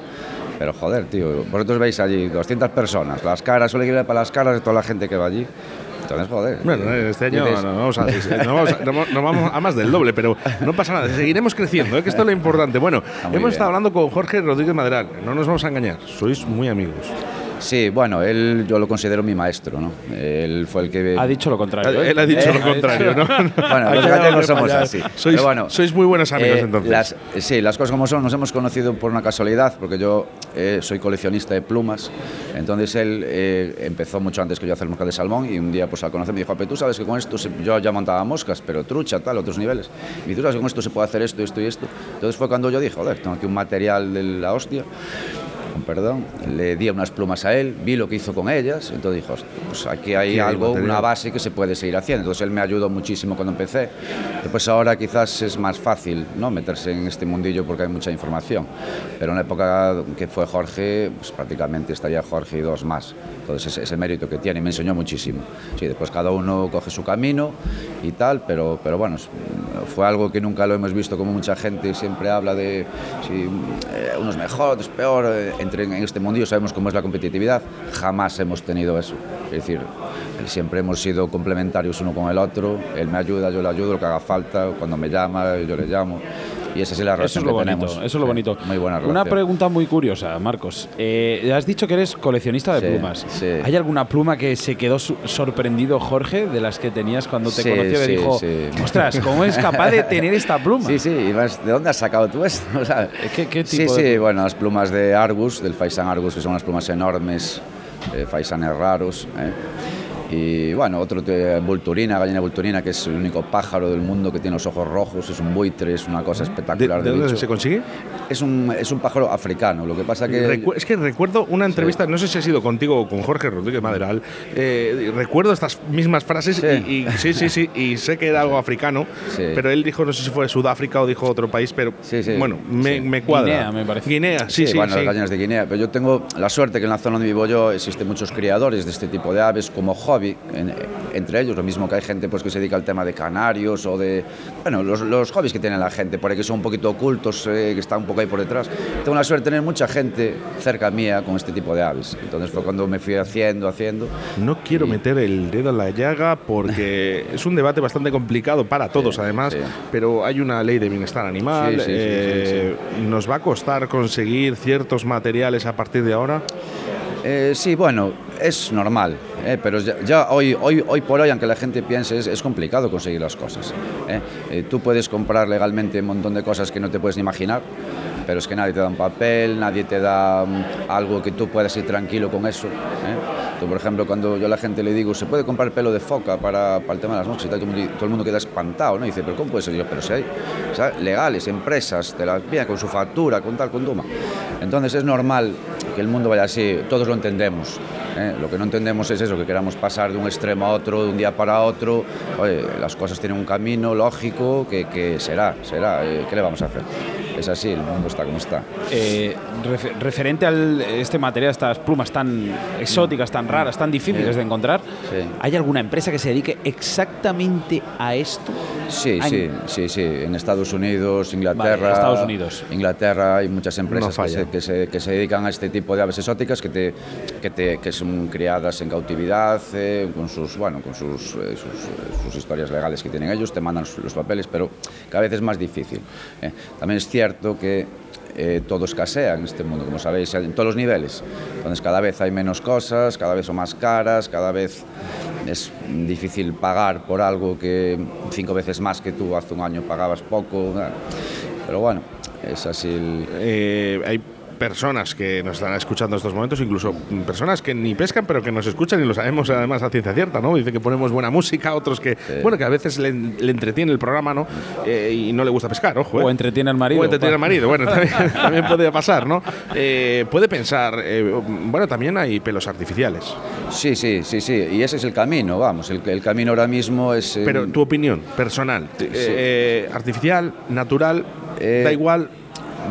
pero joder, tío, vosotros veis allí 200 personas, las caras, que ir para las caras de toda la gente que va allí. Entonces, joder. Bueno, este año no vamos, a, no vamos a- no vamos- a más del doble, pero no pasa nada, seguiremos creciendo, ¿eh? que esto es lo importante. Bueno, hemos bien. estado hablando con Jorge Rodríguez Maderal, no nos vamos a engañar, sois muy amigos. Sí, bueno, él yo lo considero mi maestro, ¿no? Él fue el que... Ha dicho lo contrario. ¿eh? Él ha dicho Eh, lo contrario, ¿no? Bueno, los gallegos darle somos allá. así. Sois, Pero bueno, sois muy buenos amigos eh, entonces. las- sí, las cosas como son, nos hemos conocido por una casualidad, porque yo eh, soy coleccionista de plumas. Entonces él eh, empezó mucho antes que yo a hacer moscas de salmón y un día pues al conocer me dijo, pero tú sabes que con esto, se- yo ya montaba moscas, pero trucha, tal, otros niveles. Y tú sabes que con esto se puede hacer esto, esto y esto. Entonces fue cuando yo dije, joder, tengo aquí un material de la hostia con perdón, le di unas plumas a él, vi lo que hizo con ellas, entonces dijo, "Hostia, pues aquí hay algo, una base que se puede seguir haciendo. Entonces él me ayudó muchísimo cuando empecé. Después ahora quizás es más fácil ¿no? meterse en este mundillo porque hay mucha información. Pero en la época que fue Jorge, pues prácticamente estaría Jorge y dos más. Entonces ese, ese mérito que tiene me enseñó muchísimo. Sí, después cada uno coge su camino y tal, pero, pero bueno, es- fue algo que nunca lo hemos visto como mucha gente siempre habla de si eh, uno es mejor, otro es peor. Eh, entre en este mundillo sabemos cómo es la competitividad. Jamás hemos tenido eso. Es decir, siempre hemos sido complementarios uno con el otro. Él me ayuda, yo le ayudo, lo que haga falta. Cuando me llama, yo le llamo. Y esa es la Eso es relación lo que bonito, tenemos. eso es lo Sí, bonito. Muy buena relación. Una pregunta muy curiosa, Marcos. Eh, has dicho que eres coleccionista de Sí, plumas. sí. ¿Hay alguna pluma que se quedó sorprendido, Jorge, de las que tenías cuando te Sí, conoció? Que sí, dijo, sí. ostras, ¿cómo es capaz de tener esta pluma? Sí, sí, y ¿de dónde has sacado tú esto? O sea, ¿Qué- qué sí, tipo sí, de- bueno, las plumas de Argus, del Faisan Argus, que son unas plumas enormes, eh, faisanes raros. ¿eh? Y bueno, otro de vulturina, gallina vulturina, que es el único pájaro del mundo que tiene los ojos rojos, es un buitre, es una cosa ¿De, espectacular. de dónde se consigue? Es un, es un pájaro africano, lo que pasa que... Recu- es que recuerdo una entrevista, no sé si ha sido contigo o con Jorge Rodríguez Maderal. eh, recuerdo estas mismas frases Sí. Y, y- sí, sí, sí, y sé que era algo africano, Sí. pero él dijo, no sé si fue Sudáfrica o dijo otro país, pero Sí, sí, bueno, me, sí. me cuadra. Guinea, me parece. Guinea, sí, sí, bueno, sí. las gallinas de Guinea. Pero yo tengo la suerte que en la zona donde vivo yo existen muchos criadores de este tipo de aves como hobby, en- entre ellos, lo mismo que hay gente pues, que se dedica al tema de canarios o de... Bueno, los, los hobbies que tiene la gente, por ahí que son un poquito ocultos, eh, que están un poco ahí por detrás. Tengo la suerte de tener mucha gente cerca mía con este tipo de aves. Entonces fue cuando me fui haciendo, haciendo. No quiero Y- meter el dedo en la llaga porque es un debate bastante complicado para todos, Sí, además, sí. pero hay una ley de bienestar animal. Sí, eh, ¿Nos va a costar conseguir ciertos materiales a partir de ahora? Eh, sí, bueno, es normal, eh, pero ya, hoy, hoy, hoy por hoy, aunque la gente piense, es, complicado conseguir las cosas. eh. Tú puedes comprar legalmente un montón de cosas que no te puedes ni imaginar, pero es que nadie te da un papel, nadie te da mm, algo que tú puedas ir tranquilo con eso. por ejemplo, cuando yo a la gente le digo, ¿se puede comprar pelo de foca para, para el tema de las moscas? Y todo, el mundo, queda espantado, ¿no? Y dice, ¿pero cómo puede ser yo? Pero si hay legales, empresas, te las con su factura, con tal, con toma. Entonces es normal que el mundo vaya así, todos lo entendemos. ¿eh? Lo que no entendemos es eso, que queramos pasar de un extremo a otro, de un día para otro. Oye, las cosas tienen un camino lógico que, que será, será. eh, ¿Qué le vamos a hacer? Es así, el mundo está como está. Eh, refe- referente a este material, estas plumas tan exóticas, tan raras, tan difíciles Sí. de encontrar, Sí. ¿hay alguna empresa que se dedique exactamente a esto? Sí, Hay- sí, sí, sí. En Estados Unidos, Inglaterra. Vale, Estados Unidos. Inglaterra hay muchas empresas No que, se, que, se, que se dedican a este tipo de aves exóticas que, te, que, te, que son criadas en cautividad, eh, con sus bueno, con sus, eh, sus, eh, sus historias legales que tienen ellos, te mandan los, papeles, pero cada vez es más difícil. eh. También es cierto que eh, todo escasea en este mundo, como sabéis, en todos los niveles. Entonces cada vez hay menos cosas, cada vez son más caras, cada vez es difícil pagar por algo que cinco veces más que tú hace un año pagabas poco. Pero bueno, es así. el- Eh, hay personas que nos están escuchando en estos momentos, incluso personas que ni pescan, pero que nos escuchan y lo sabemos además a ciencia cierta, ¿no? Dice que ponemos buena música, otros que, bueno, que a veces le, le entretiene el programa, ¿no? Eh, y no le gusta pescar, ojo. ¿eh? O entretiene al marido. O entretiene al marido, bueno, también, también podría pasar, ¿no? Eh, puede pensar, eh, bueno, también hay pelos artificiales, Sí, sí, sí, sí. Y ese es el camino, vamos. El, el camino ahora mismo es... eh, pero tu opinión personal, eh, artificial, natural, Eh, da igual,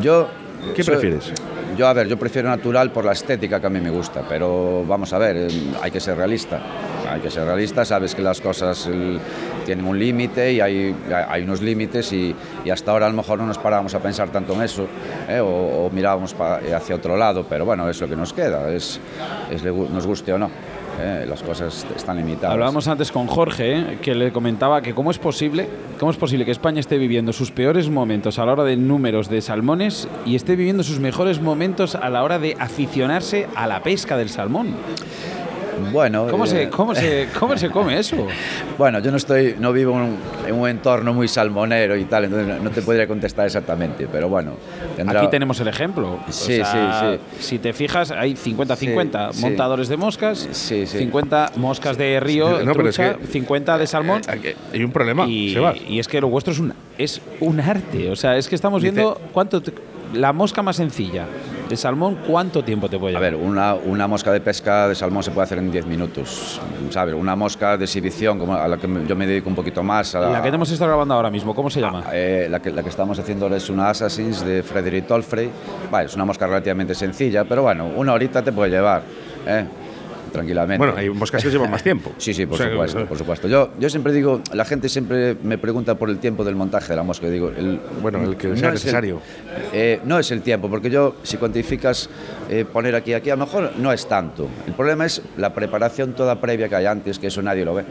Yo... ¿qué prefieres? Yo, a ver, yo prefiero natural por la estética que a mí me gusta, pero vamos a ver, eh, hay que ser realista. Hay que ser realista, sabes que las cosas tienen un límite y hay, hay unos límites y, hasta ahora a lo mejor no nos parábamos a pensar tanto en eso eh, o, o, mirábamos hacia otro lado, pero bueno, es lo que nos queda, es, es nos guste o no. Eh, las cosas están limitadas. Hablábamos antes con Jorge, eh, que le comentaba que cómo es posible, cómo es posible que España esté viviendo sus peores momentos a la hora de números de salmones y esté viviendo sus mejores momentos a la hora de aficionarse a la pesca del salmón. Bueno, ¿Cómo, eh, se, cómo, se, ¿Cómo se come eso? Bueno, yo no estoy, no vivo en un, en un, entorno muy salmonero y tal, entonces no te podría contestar exactamente, pero bueno. Tendrá... Aquí tenemos el ejemplo. Sí, o sea, sí, sí. Si te fijas, hay 50-50 sí, montadores sí. de moscas, sí, 50 moscas de río, no, trucha, es que, 50 de salmón. Eh, hay un problema, y, y es que lo vuestro es un, es un arte. O sea, es que estamos Dice, viendo cuánto. Te, la mosca más sencilla de salmón, ¿cuánto tiempo te puede llevar? A ver, una, una mosca de pesca de salmón se puede hacer en 10 minutos, ¿sabes? Una mosca de exhibición, como a la que yo me dedico un poquito más. A la, la que hemos estado grabando ahora mismo, ¿cómo se llama? A, eh, la, que, la que estamos haciendo es una Assassins de Frederick Tolfrey. Vale, es una mosca relativamente sencilla, pero bueno, una horita te puede llevar. ¿eh? Tranquilamente. Bueno, hay moscas que llevan más tiempo. Sí, sí, por O sea, supuesto, por supuesto. Yo, yo siempre digo, la gente siempre me pregunta por el tiempo del montaje de la mosca. Yo Digo, el, Bueno, el que sea el- necesario. eh, no es el tiempo, porque yo, si cuantificas eh, poner aquí aquí, a lo mejor no es tanto. El problema es la preparación toda previa que hay antes, que eso nadie lo ve.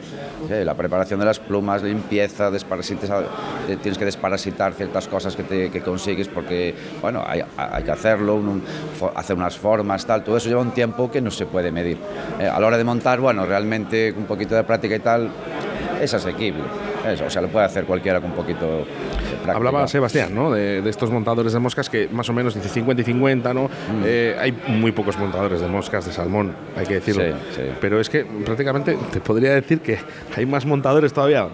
Eh, la preparación de las plumas, limpieza, desparasitar, eh, tienes que desparasitar ciertas cosas que, te, que consigues porque, bueno, hay, hay que hacerlo, un- fo- hacer unas formas, tal, todo eso lleva un tiempo que no se puede medir. Eh, a la hora de montar, bueno, realmente un poquito de práctica y tal, es asequible. Eso, o sea, lo puede hacer cualquiera con un poquito de práctica. Hablaba Sebastián, ¿no? De, de estos montadores de moscas que más o menos dice 50 y 50, ¿no? Mm. Eh, hay muy pocos montadores de moscas de salmón, hay que decirlo. Sí, sí. Pero es que prácticamente te podría decir que hay más montadores todavía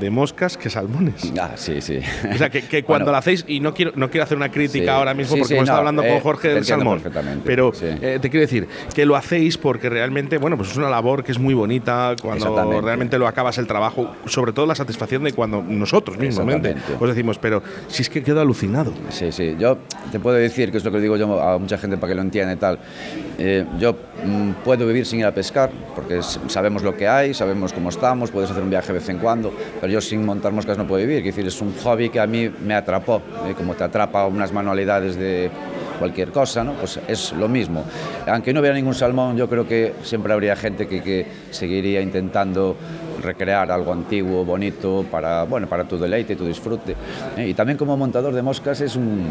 de moscas que salmones. Ah, sí, sí. O sea, que, que cuando Bueno, lo hacéis, y no quiero, no quiero hacer una crítica Sí. ahora mismo porque hemos estado no, hablando eh, con Jorge del salmón, pero eh, te quiero decir que lo hacéis porque realmente, bueno, pues es una labor que es muy bonita cuando realmente lo acabas el trabajo, sobre todo la satisfacción de cuando nosotros mismamente os decimos, pero si es que quedo alucinado. Sí, sí. Yo te puedo decir, que es lo que digo yo a mucha gente para que lo entienda y tal. eh, yo mm, puedo vivir sin ir a pescar, porque sabemos lo que hay, sabemos cómo estamos, puedes hacer un viaje de vez en cuando, pero yo sin montar moscas no puedo vivir. Es decir, es un hobby que a mí me atrapó, eh, como te atrapa unas manualidades de cualquier cosa, ¿no? Pues es lo mismo. Aunque no hubiera ningún salmón, yo creo que siempre habría gente que, que seguiría intentando recrear algo antiguo, bonito, para, bueno, para tu deleite, tu disfrute. ¿eh? Y también como montador de moscas es un...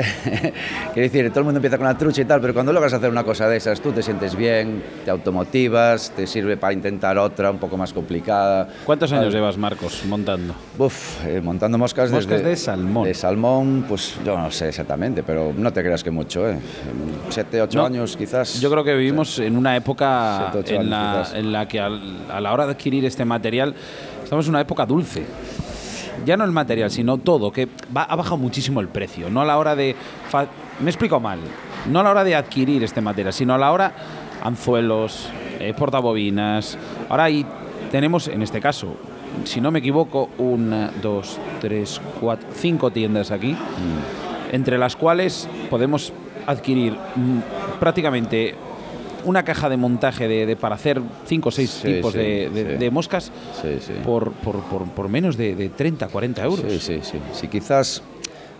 Quiero decir, todo el mundo empieza con la trucha y tal, pero cuando logras hacer una cosa de esas, tú te sientes bien, te automotivas, te sirve para intentar otra un poco más complicada. ¿Cuántos años llevas, Marcos, montando? Uf, eh, montando moscas, Moscas desde- de salmón. De salmón, pues yo no sé exactamente, pero no te creas que mucho, ¿eh? Siete, ocho No, años quizás. Yo creo que vivimos en una época Siete, en años, la, en la que al- a la hora de adquirir este material estamos en una época dulce. Ya no el material, sino todo, que va- ha bajado muchísimo el precio. No a la hora de... Me explico mal. No a la hora de adquirir este material, sino a la hora anzuelos, eh, portabobinas. Ahora ahí tenemos, en este caso, si no me equivoco, una, dos, tres, cuatro, cinco tiendas aquí Mm. entre las cuales podemos adquirir mm, prácticamente una caja de montaje de, de- para hacer cinco o seis Sí, tipos sí, de, de- sí. de moscas. Por, por- por- por menos de, de 30, 40 euros. Sí, sí, sí. Sí, quizás,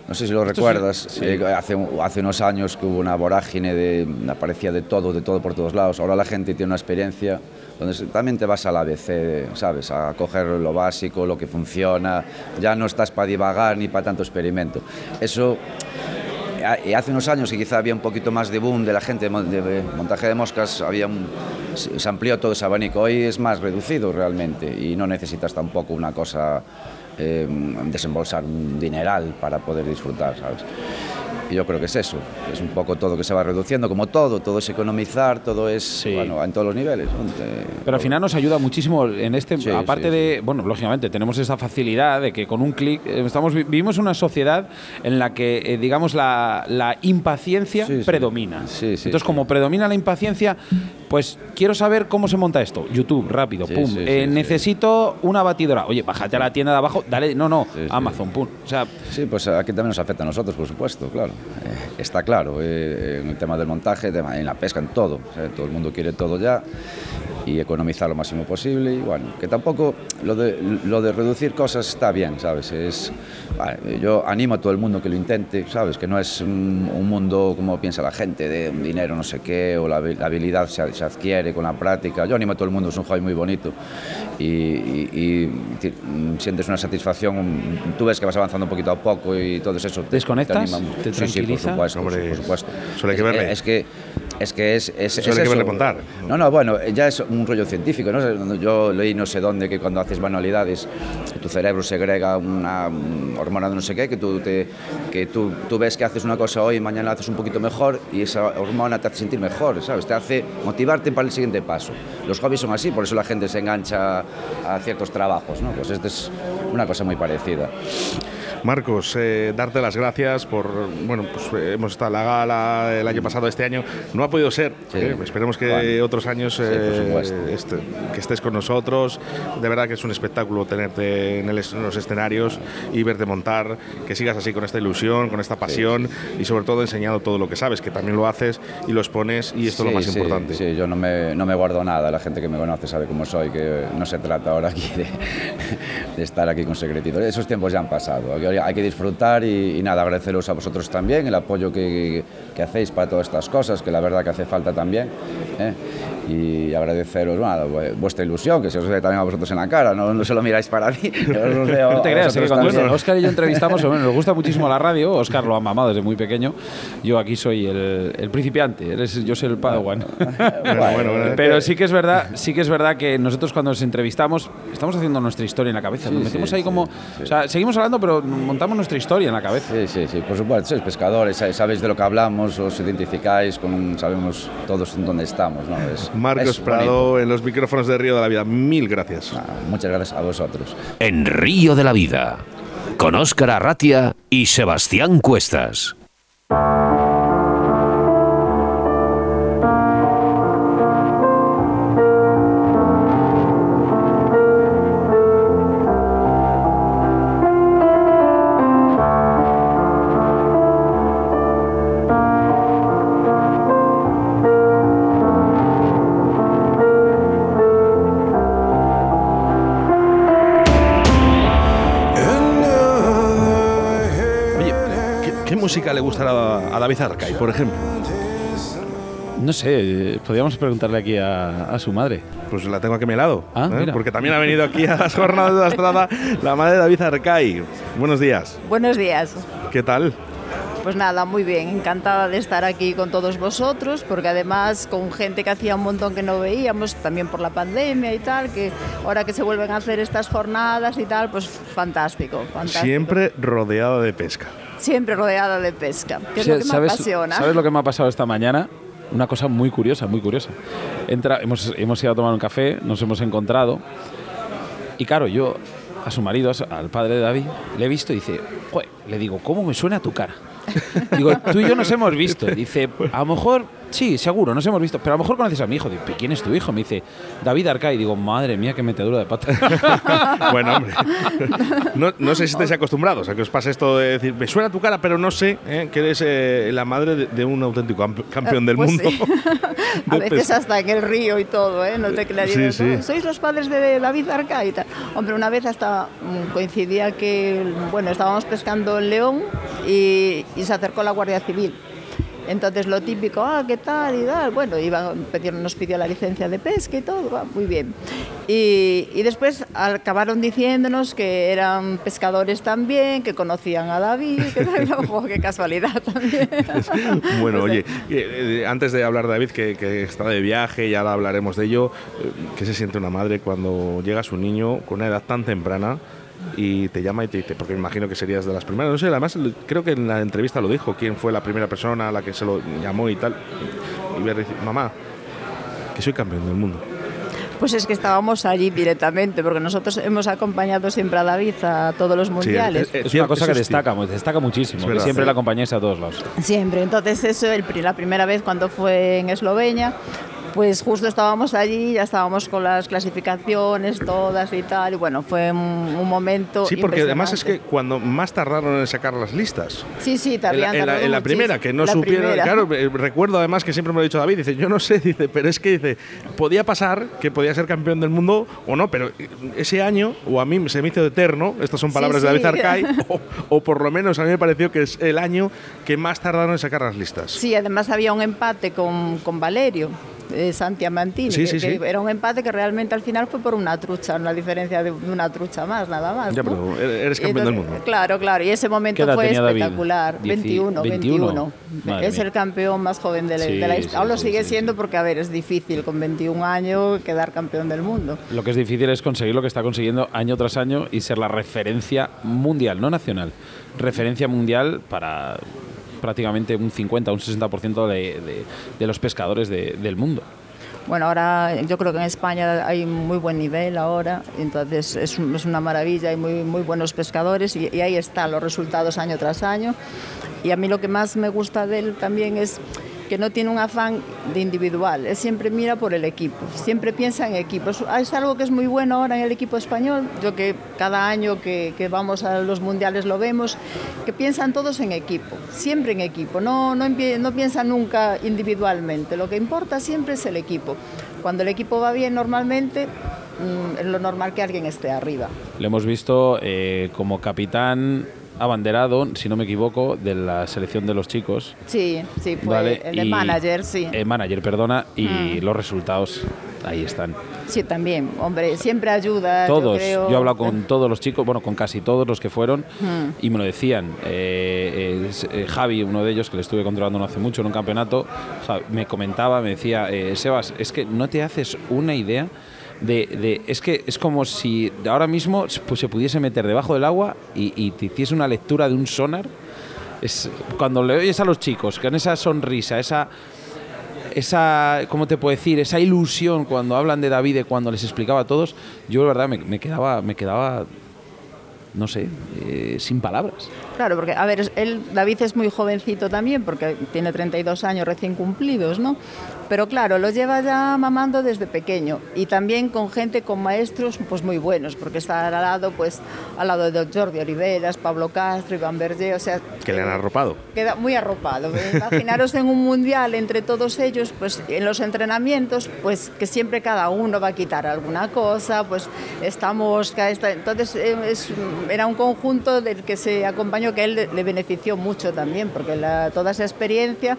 no sé si lo Esto recuerdas, eh, hace, hace unos años que hubo una vorágine de, aparecía de todo, de todo por todos lados. Ahora la gente tiene una experiencia donde también te vas al ABC, ¿sabes? A coger lo básico, lo que funciona. Ya no estás para divagar ni para tanto experimento. Eso hace unos años que quizá había un poquito más de boom de la gente de mon- de montaje de moscas, había se amplió todo ese abanico. Hoy es más reducido realmente y no necesitas tampoco una cosa, eh, desembolsar un dineral para poder disfrutar, ¿sabes? Y yo creo que es eso, es un poco todo que se va reduciendo, como todo, todo es economizar, todo es, Sí. bueno, en todos los niveles. Pero al final nos ayuda muchísimo en este, Sí, aparte sí, de, bueno, lógicamente tenemos esa facilidad de que con un clic eh, estamos vi- vivimos una sociedad en la que eh, digamos la, la impaciencia predomina. Sí, sí, Entonces como predomina la impaciencia, pues quiero saber cómo se monta esto. YouTube, rápido, pum. Eh, necesito una batidora. Oye, bájate a la tienda de abajo, dale, no, no. Amazon, pum. O sea, Sí, pues aquí también nos afecta a nosotros, por supuesto, claro. Eh, está claro, eh, en el tema del montaje, en la pesca, en todo. O sea, todo el mundo quiere todo ya y economizar lo máximo posible. Y bueno, que tampoco lo de, lo de reducir cosas está bien, ¿sabes? Es, vale, yo animo a todo el mundo que lo intente, ¿sabes? Que no es un, un mundo como piensa la gente, de un dinero no sé qué, o la, la habilidad se, se adquiere con la práctica. Yo animo a todo el mundo, es un hobby muy bonito y, y- y sientes una satisfacción, tú ves que vas avanzando un poquito a poco y todo eso. te- ¿Desconectas? anima mucho. ¿Te sí, sí, tranquiliza? por supuesto, Hombre, por supuesto. solo hay que Es- verle. Es que es que es, es, Solo es hay que verle montar. No, no, bueno, ya es un rollo científico, ¿no? Yo leí no sé dónde que cuando haces manualidades tu cerebro segrega una hormona de no sé qué, que tú, te, que tú, tú ves que haces una cosa hoy y mañana haces un poquito mejor y esa hormona te hace sentir mejor, ¿sabes? Te hace motivarte para el siguiente paso. Los hobbies son así, por eso la gente se engancha a ciertos trabajos, ¿no? Pues este es una cosa muy parecida. Marcos, eh, darte las gracias por, bueno, pues eh, hemos estado en la gala el año pasado, este año no ha podido ser, Sí. eh, esperemos que Bueno. otros años Sí, eh, este- que estés con nosotros, de verdad que es un espectáculo tenerte en, el es- en los escenarios y verte montar, que sigas así con esta ilusión, con esta pasión y sobre todo enseñando todo lo que sabes, que también lo haces y lo expones y esto es lo más importante. Sí, yo no me, no me guardo nada. La gente que me conoce sabe cómo soy, que no se trata ahora aquí de, de estar aquí con secretitos. Esos tiempos ya han pasado. Hay que disfrutar y, nada, agradeceros a vosotros también el apoyo que, que hacéis para todas estas cosas, que la verdad que hace falta también. ¿eh? Y agradeceros vu- vuestra ilusión, que se os ve también a vosotros en la cara, no, no se lo miráis para mí. os veo No te creas, eh, que cuando también. Oscar y yo entrevistamos, bueno, nos gusta muchísimo la radio, Oscar lo ha mamado desde muy pequeño, yo aquí soy el, el principiante, eres, yo soy el padawan. Bueno, bueno, bueno. Pero sí que es verdad, sí que es verdad que nosotros cuando nos entrevistamos estamos haciendo nuestra historia en la cabeza, nos Sí, metemos sí, ahí como, sí, o sea, seguimos hablando pero montamos nuestra historia en la cabeza. Sí, sí, sí, por supuesto, sois pescadores, sa- sabéis de lo que hablamos, os identificáis, con, sabemos todos dónde estamos. ¿no? Es, Marcos es Prado bonito. en los micrófonos de Río de la Vida, mil gracias. Ah, muchas gracias a vosotros. En Río de la Vida, con Óscar Arratia y Sebastián Cuestas. Música le gustará a David Arcay, por ejemplo? No sé, podríamos preguntarle aquí a, a su madre. Pues la tengo aquí a mi lado. Ah, ¿eh? Porque también ha venido aquí a las jornadas de la estrada la madre de David Arcay. Buenos días. Buenos días. ¿Qué tal? Pues nada, muy bien, encantada de estar aquí con todos vosotros, porque además con gente que hacía un montón que no veíamos, también por la pandemia y tal, que ahora que se vuelven a hacer estas jornadas y tal, pues fantástico, fantástico. Siempre rodeada de pesca. Siempre rodeada de pesca, que es lo que me ¿Sabes, apasiona. ¿Sabes lo que me ha pasado esta mañana? Una cosa muy curiosa, muy curiosa. Entra, hemos, hemos ido a tomar un café, nos hemos encontrado. Y claro, yo a su marido, al padre de David, le he visto y dice, "Joder", le digo, ¿cómo me suena tu cara? Digo, tú y yo nos hemos visto. Dice, a lo mejor, sí, seguro, nos hemos visto, pero a lo mejor conoces a mi hijo. Digo, ¿quién es tu hijo? Me dice, David Arcay. Digo, madre mía, qué metedura de pata. bueno, hombre. No, no sé si estáis acostumbrados a que os pase esto de decir, me suena tu cara, pero no sé ¿eh? que eres eh, la madre de, de un auténtico camp- campeón del Pues mundo. sí. a veces hasta en el río y todo, ¿eh? No te creas. Sí, sí. "Oh, Sois los padres de David Arca y tal. Hombre, una vez hasta mm, coincidía que, bueno, estábamos pescando en León y, y se acercó la Guardia Civil. Entonces lo típico, ah, ¿qué tal? Y tal. Bueno, iba, pedir- nos pidió la licencia de pesca y todo, muy bien. Y, y después acabaron diciéndonos que eran pescadores también, que conocían a David, que. Ojo, qué casualidad también. Bueno, oye, eh, eh, antes de hablar de David, que, que está de viaje, y ahora hablaremos de ello, eh, ¿qué se siente una madre cuando llega su niño con una edad tan temprana y te llama y te dice, porque me imagino que serías de las primeras, no sé, además creo que en la entrevista lo dijo, quién fue la primera persona a la que se lo llamó y tal, y ver, mamá, que soy campeón del mundo. Pues es que estábamos allí directamente, porque nosotros hemos acompañado siempre a David a todos los mundiales. es una cosa que destaca, mu- destaca muchísimo. Es que verdad. siempre Sí. la acompañáis a todos lados. Siempre. Entonces eso, el la primera vez cuando fue en Eslovenia, pues justo estábamos allí, ya estábamos con las clasificaciones todas y tal, y bueno, fue un, un momento Sí, porque además es que cuando más tardaron en sacar las listas. Sí, sí, En tardían, la, en la- en la primera, que no supieron. Claro, eh, recuerdo además que siempre me lo ha dicho David. Dice, yo no sé, dice, pero es que dice, podía pasar que podía ser campeón del mundo o no, pero ese año, o a mí se me hizo eterno, estas son Sí, palabras de. David Arcay, o, o por lo menos a mí me pareció que es el año que más tardaron en sacar las listas. Sí, además había un empate con, con Valerio. Eh, Santi Amantini, Sí, que- sí, que sí. era un empate que realmente al final fue por una trucha, una diferencia de una trucha más, nada más. Ya, ¿no? pero eres campeón del mundo. Claro, claro, y ese ¿Qué momento fue espectacular. Dieci- 21, 21. 21. Madre Es mía. el campeón más joven de la, Sí, de la sí, historia. Aún lo sigue sí, siendo sí. porque, a ver, es difícil con 21 años quedar campeón del mundo. Lo que es difícil es conseguir lo que está consiguiendo año tras año y ser la referencia mundial, no nacional, referencia mundial para prácticamente un 50, un 60% de, de- de los pescadores de- del mundo. Bueno, ahora yo creo que en España hay muy buen nivel ahora, entonces es, es una maravilla, hay muy, muy buenos pescadores y, y ahí están los resultados año tras año. Y a mí lo que más me gusta de él también es que no tiene un afán de individual, él siempre mira por el equipo, siempre piensa en equipo. Es, algo que es muy bueno ahora en el equipo español, yo que cada año que, vamos a los mundiales lo vemos, que piensan todos en equipo, siempre en equipo, no, no, no piensan nunca individualmente, lo que importa siempre es el equipo. Cuando el equipo va bien normalmente, mm, es lo normal que alguien esté arriba. Le hemos visto eh, como capitán abanderado, si no me equivoco, de la selección de los chicos. Sí, sí, fue Vale, el de y- manager, sí. eh, manager, perdona, y Mm. los resultados ahí están. Sí, también, hombre, siempre ayuda. yo Todos, creo. yo he hablado con todos los chicos, bueno, con casi todos los que fueron, Mm. y me lo decían. Eh, eh, eh, Javi, uno de ellos, que le estuve controlando no hace mucho en un campeonato, me comentaba, me decía, eh, Sebas, es que no te haces una idea de, de- es que es como si ahora mismo pues, se pudiese meter debajo del agua y, y te hiciese una lectura de un sonar. Es, cuando le oyes a los chicos con esa sonrisa, esa esa, ¿cómo te puedo decir? Esa ilusión cuando hablan de David, cuando les explicaba a todos, yo la verdad me, me quedaba, me quedaba, no sé, eh, sin palabras. Claro, porque, a ver, él, David es muy jovencito también, porque tiene 32 años recién cumplidos, ¿no? Pero claro, los lleva ya mamando desde pequeño y también con gente, con maestros pues muy buenos, porque está al lado, pues, al lado de Jordi Oliveras, Pablo Castro, Iván Berger, o sea... Que le han arropado. Queda muy arropado. Imaginaros en un mundial entre todos ellos, pues en los entrenamientos, pues que siempre cada uno va a quitar alguna cosa, pues esta mosca, esta... entonces eh, es- era un conjunto del que se acompañó que a él le, le benefició mucho también, porque la- toda esa experiencia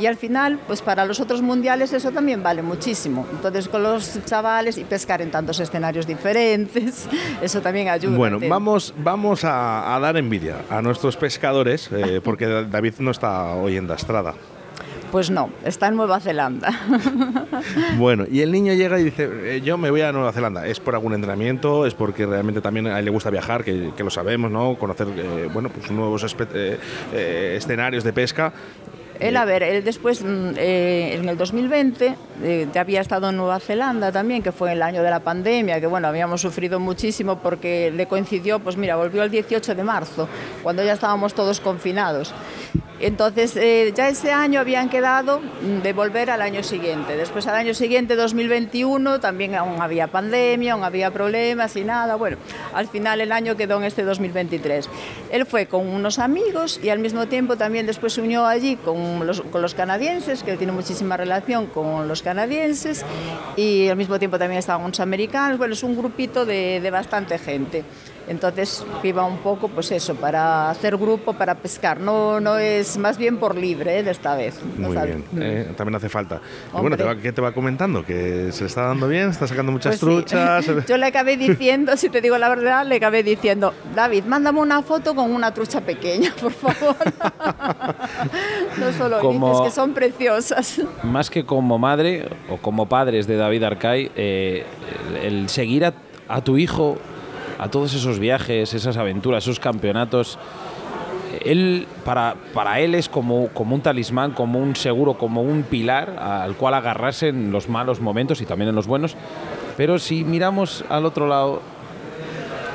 y al final, pues para los otros mundiales eso también vale muchísimo. Entonces con los chavales y pescar en tantos escenarios diferentes, eso también ayuda. Bueno, vamos, vamos a, a dar envidia a nuestros pescadores, eh, porque David no está hoy en Dastrada. Pues no, está en Nueva Zelanda. Bueno, y el niño llega y dice, eh, yo me voy a Nueva Zelanda. ¿Es por algún entrenamiento? ¿Es porque realmente también a él le gusta viajar, que, que lo sabemos, ¿no? Conocer, eh, bueno, pues nuevos eh, eh, escenarios de pesca. Él, a ver, él después, mm, eh, en el 2020, eh, ya había estado en Nueva Zelanda también, que fue el año de la pandemia, que bueno, habíamos sufrido muchísimo porque le coincidió, pues mira, volvió el 18 de marzo, cuando ya estábamos todos confinados. Entonces, eh, ya ese año habían quedado mm, de volver al año siguiente. Después, al año siguiente, 2021, también aún había pandemia, aún había problemas y nada. Bueno, al final el año quedó en este 2023. Él fue con unos amigos y al mismo tiempo también después se unió allí con los, con los canadienses, que tiene muchísima relación con los canadienses, y al mismo tiempo también estaban unos americanos. Bueno, es un grupito de, de bastante gente. Entonces iba un poco, pues eso, para hacer grupo, para pescar. No, no es más bien por libre ¿eh? de esta vez. Muy bien, mm. eh, también hace falta. Y bueno, te va- ¿qué te va comentando? ¿Que se le está dando bien? ¿Está sacando muchas Pues sí. truchas? Yo le acabé diciendo, si te digo la verdad, le acabé diciendo, David, mándame una foto con una trucha pequeña, por favor. no solo Como- dices que son preciosas. Más que como madre o como padres de David Arcay, eh, el, el seguir a, a tu hijo a todos esos viajes, esas aventuras, esos campeonatos, él para, para él es como, como un talismán, como un seguro, como un pilar al cual agarrarse en los malos momentos y también en los buenos. Pero si miramos al otro lado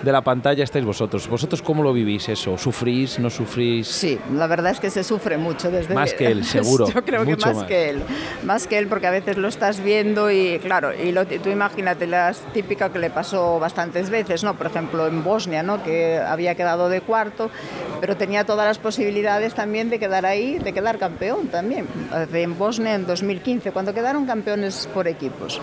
de la pantalla estáis vosotros. ¿Vosotros cómo lo vivís eso? ¿Sufrís? ¿No sufrís? Sí, la verdad es que se sufre mucho desde Más que él, seguro, Yo creo que mucho más, más. que él, más que él porque a veces lo estás viendo y claro, y lo- tú imagínate la típica que le pasó bastantes veces, ¿no? Por ejemplo en Bosnia, ¿no? Que había quedado de cuarto, pero tenía todas las posibilidades también de quedar ahí, de quedar campeón también. En Bosnia en 2015, cuando quedaron campeones por equipos.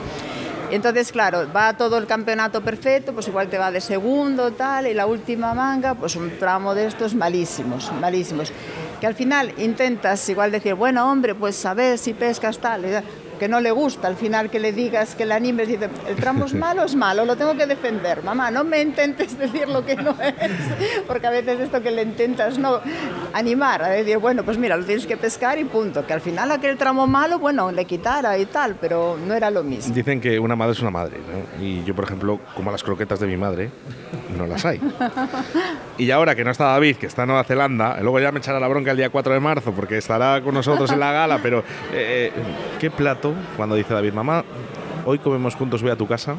Entonces, claro, va todo el campeonato perfecto, pues igual te va de segundo, tal, y la última manga, pues un tramo de estos malísimos, malísimos. Que al final intentas igual decir, bueno, hombre, pues a ver si pescas tal, que no le gusta al final que le digas, que le animes, dice, el tramo es malo, es malo, lo tengo que defender, mamá, no me intentes decir lo que no es, porque a veces esto que le intentas no animar, a decir, bueno, pues mira, lo tienes que pescar y punto, que al final aquel tramo malo, bueno, le quitara y tal, pero no era lo mismo. Dicen que una madre es una madre, ¿no? Y yo, por ejemplo, como las croquetas de mi madre, no las hay. Y ahora que no está David, que está en Nueva Zelanda, luego ya me echará la bronca el día 4 de marzo porque estará con nosotros en la gala, pero eh, ¿qué plato plato, cuando dice David, mamá, hoy comemos juntos, voy a tu casa.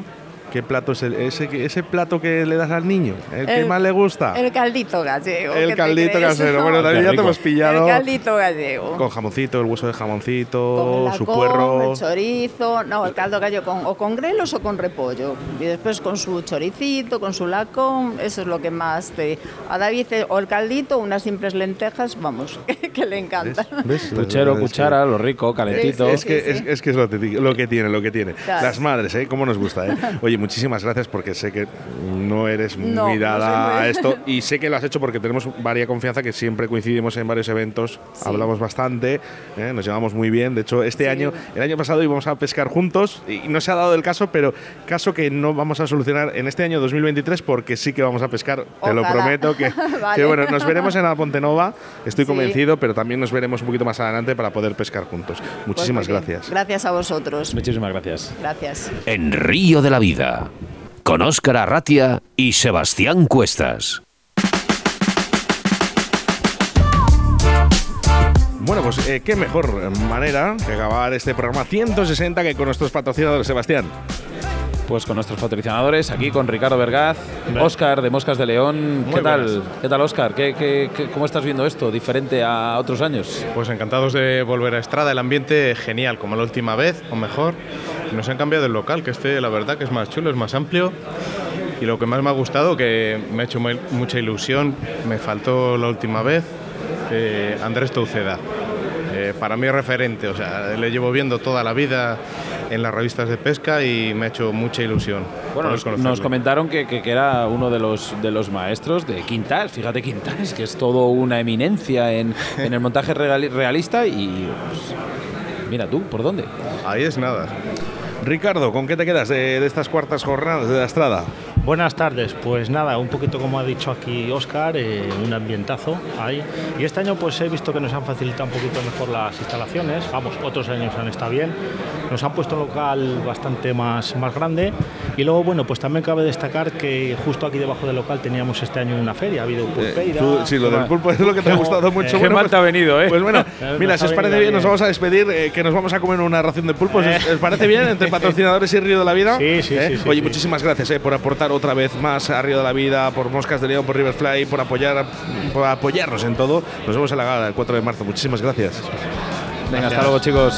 ¿Qué plato es el- ese, que- ese plato que le das al niño? ¿El, que El- más le gusta? El caldito gallego. El ¿qué te caldito casero. Bueno, David, ya te hemos pillado. El caldito gallego. Con jamoncito, el hueso de jamoncito, Con el su lacón, puerro. el chorizo, no, el caldo gallo con, o con grelos o con repollo. Y después con su choricito, con su lacón, eso es lo que más te... A David, eh, o el caldito, unas simples lentejas, vamos, que le encanta. ¿Ves? Puchero, Es que- cuchara, lo rico, calentito. Es que, Sí, es, sí. es que es lo, que ti- lo que tiene, lo que tiene. Claro. Las madres, ¿eh? Cómo nos gusta, ¿eh? Oye, muchísimas gracias porque sé que no eres No, muy dada muy- a esto y sé que lo has hecho porque tenemos varia confianza, que siempre coincidimos en varios eventos, hablamos bastante, ¿eh? nos llevamos muy bien. De hecho, este Sí. año, el año pasado íbamos a pescar juntos y no se ha dado el caso, pero caso que no vamos a solucionar en este año 2023 porque sí que vamos a pescar, te lo Ojalá. prometo, que, Vale. que bueno, nos veremos en la Ponte Nova, estoy Sí. convencido, pero también nos veremos un poquito más adelante para poder pescar juntos. Pues Muchísimas gracias. Gracias a vosotros. Muchísimas gracias. Gracias. En Río de la Vida, con Óscar Arratia y Sebastián Cuestas. Bueno, pues eh, qué mejor manera que acabar este programa 160 que con nuestros patrocinadores, Sebastián. Pues con nuestros patrocinadores, aquí con Ricardo Vergaz, Óscar de Moscas de León. ¿Qué tal? buenas. ¿Qué tal, Óscar? ¿Qué, qué, qué- cómo estás viendo esto? ¿Diferente a otros años? Pues encantados de volver a Estrada, el ambiente genial, como la última vez, o mejor. Nos han cambiado el local, que este la verdad que es más chulo, es más amplio. Y lo que más me ha gustado, que me ha hecho muy- mucha ilusión, me faltó la última vez, eh, Andrés Touceda. Eh, para mí es referente, o sea, le llevo viendo toda la vida en las revistas de pesca y me ha hecho mucha ilusión. Bueno, nos, comentaron que, que- que era uno de los, de los maestros de Quintal. Fíjate, Quintal, que es todo una eminencia en, en el montaje reali- realista y. pues, mira tú, ¿por dónde? Ahí es nada. Ricardo, ¿con qué te quedas de, de estas cuartas jornadas de la Estrada? Buenas tardes, pues nada, un poquito como ha dicho aquí Oscar, eh, un ambientazo ahí. Y este año pues he visto que nos han facilitado un poquito mejor las instalaciones, vamos, otros años han estado bien. Nos han puesto un local bastante más, más grande y luego bueno, pues también cabe destacar que justo aquí debajo del local teníamos este año una feria, ha habido pulpeira. Tú- sí, lo del pulpo es lo que te ha gustado mucho. Eh, Bueno, mal pues- te ha venido, ¿eh? Pues bueno, Eh, mira, si os parece bien, nos vamos a despedir, eh, que nos vamos a comer una ración de pulpos. ¿Os, os parece bien entre patrocinadores y Río de la Vida? Sí, sí, ¿Eh? sí, sí, Oye, muchísimas gracias eh, por aportar otra vez más a Río de la Vida, por Moscas de León, por Riverfly, por apoyar, por apoyarnos en todo. Nos vemos en la gala el 4 de marzo. Muchísimas gracias. Venga, hasta luego, chicos.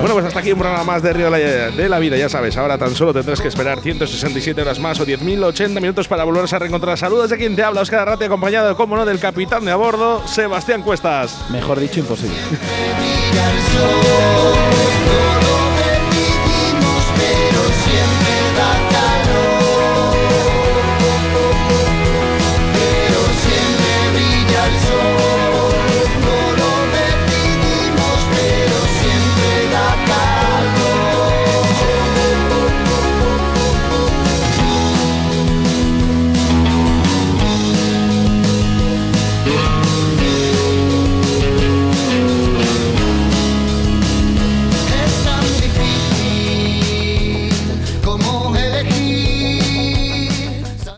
Bueno, pues hasta aquí un programa más de Río de la, Vida, ya sabes. Ahora tan solo tendrás que esperar 167 horas más o 10.080 minutos para volverse a reencontrar. Saludos de quien te habla, Oscar Arrate, acompañado, como no, del capitán de a bordo, Sebastián Cuestas. Mejor dicho, imposible.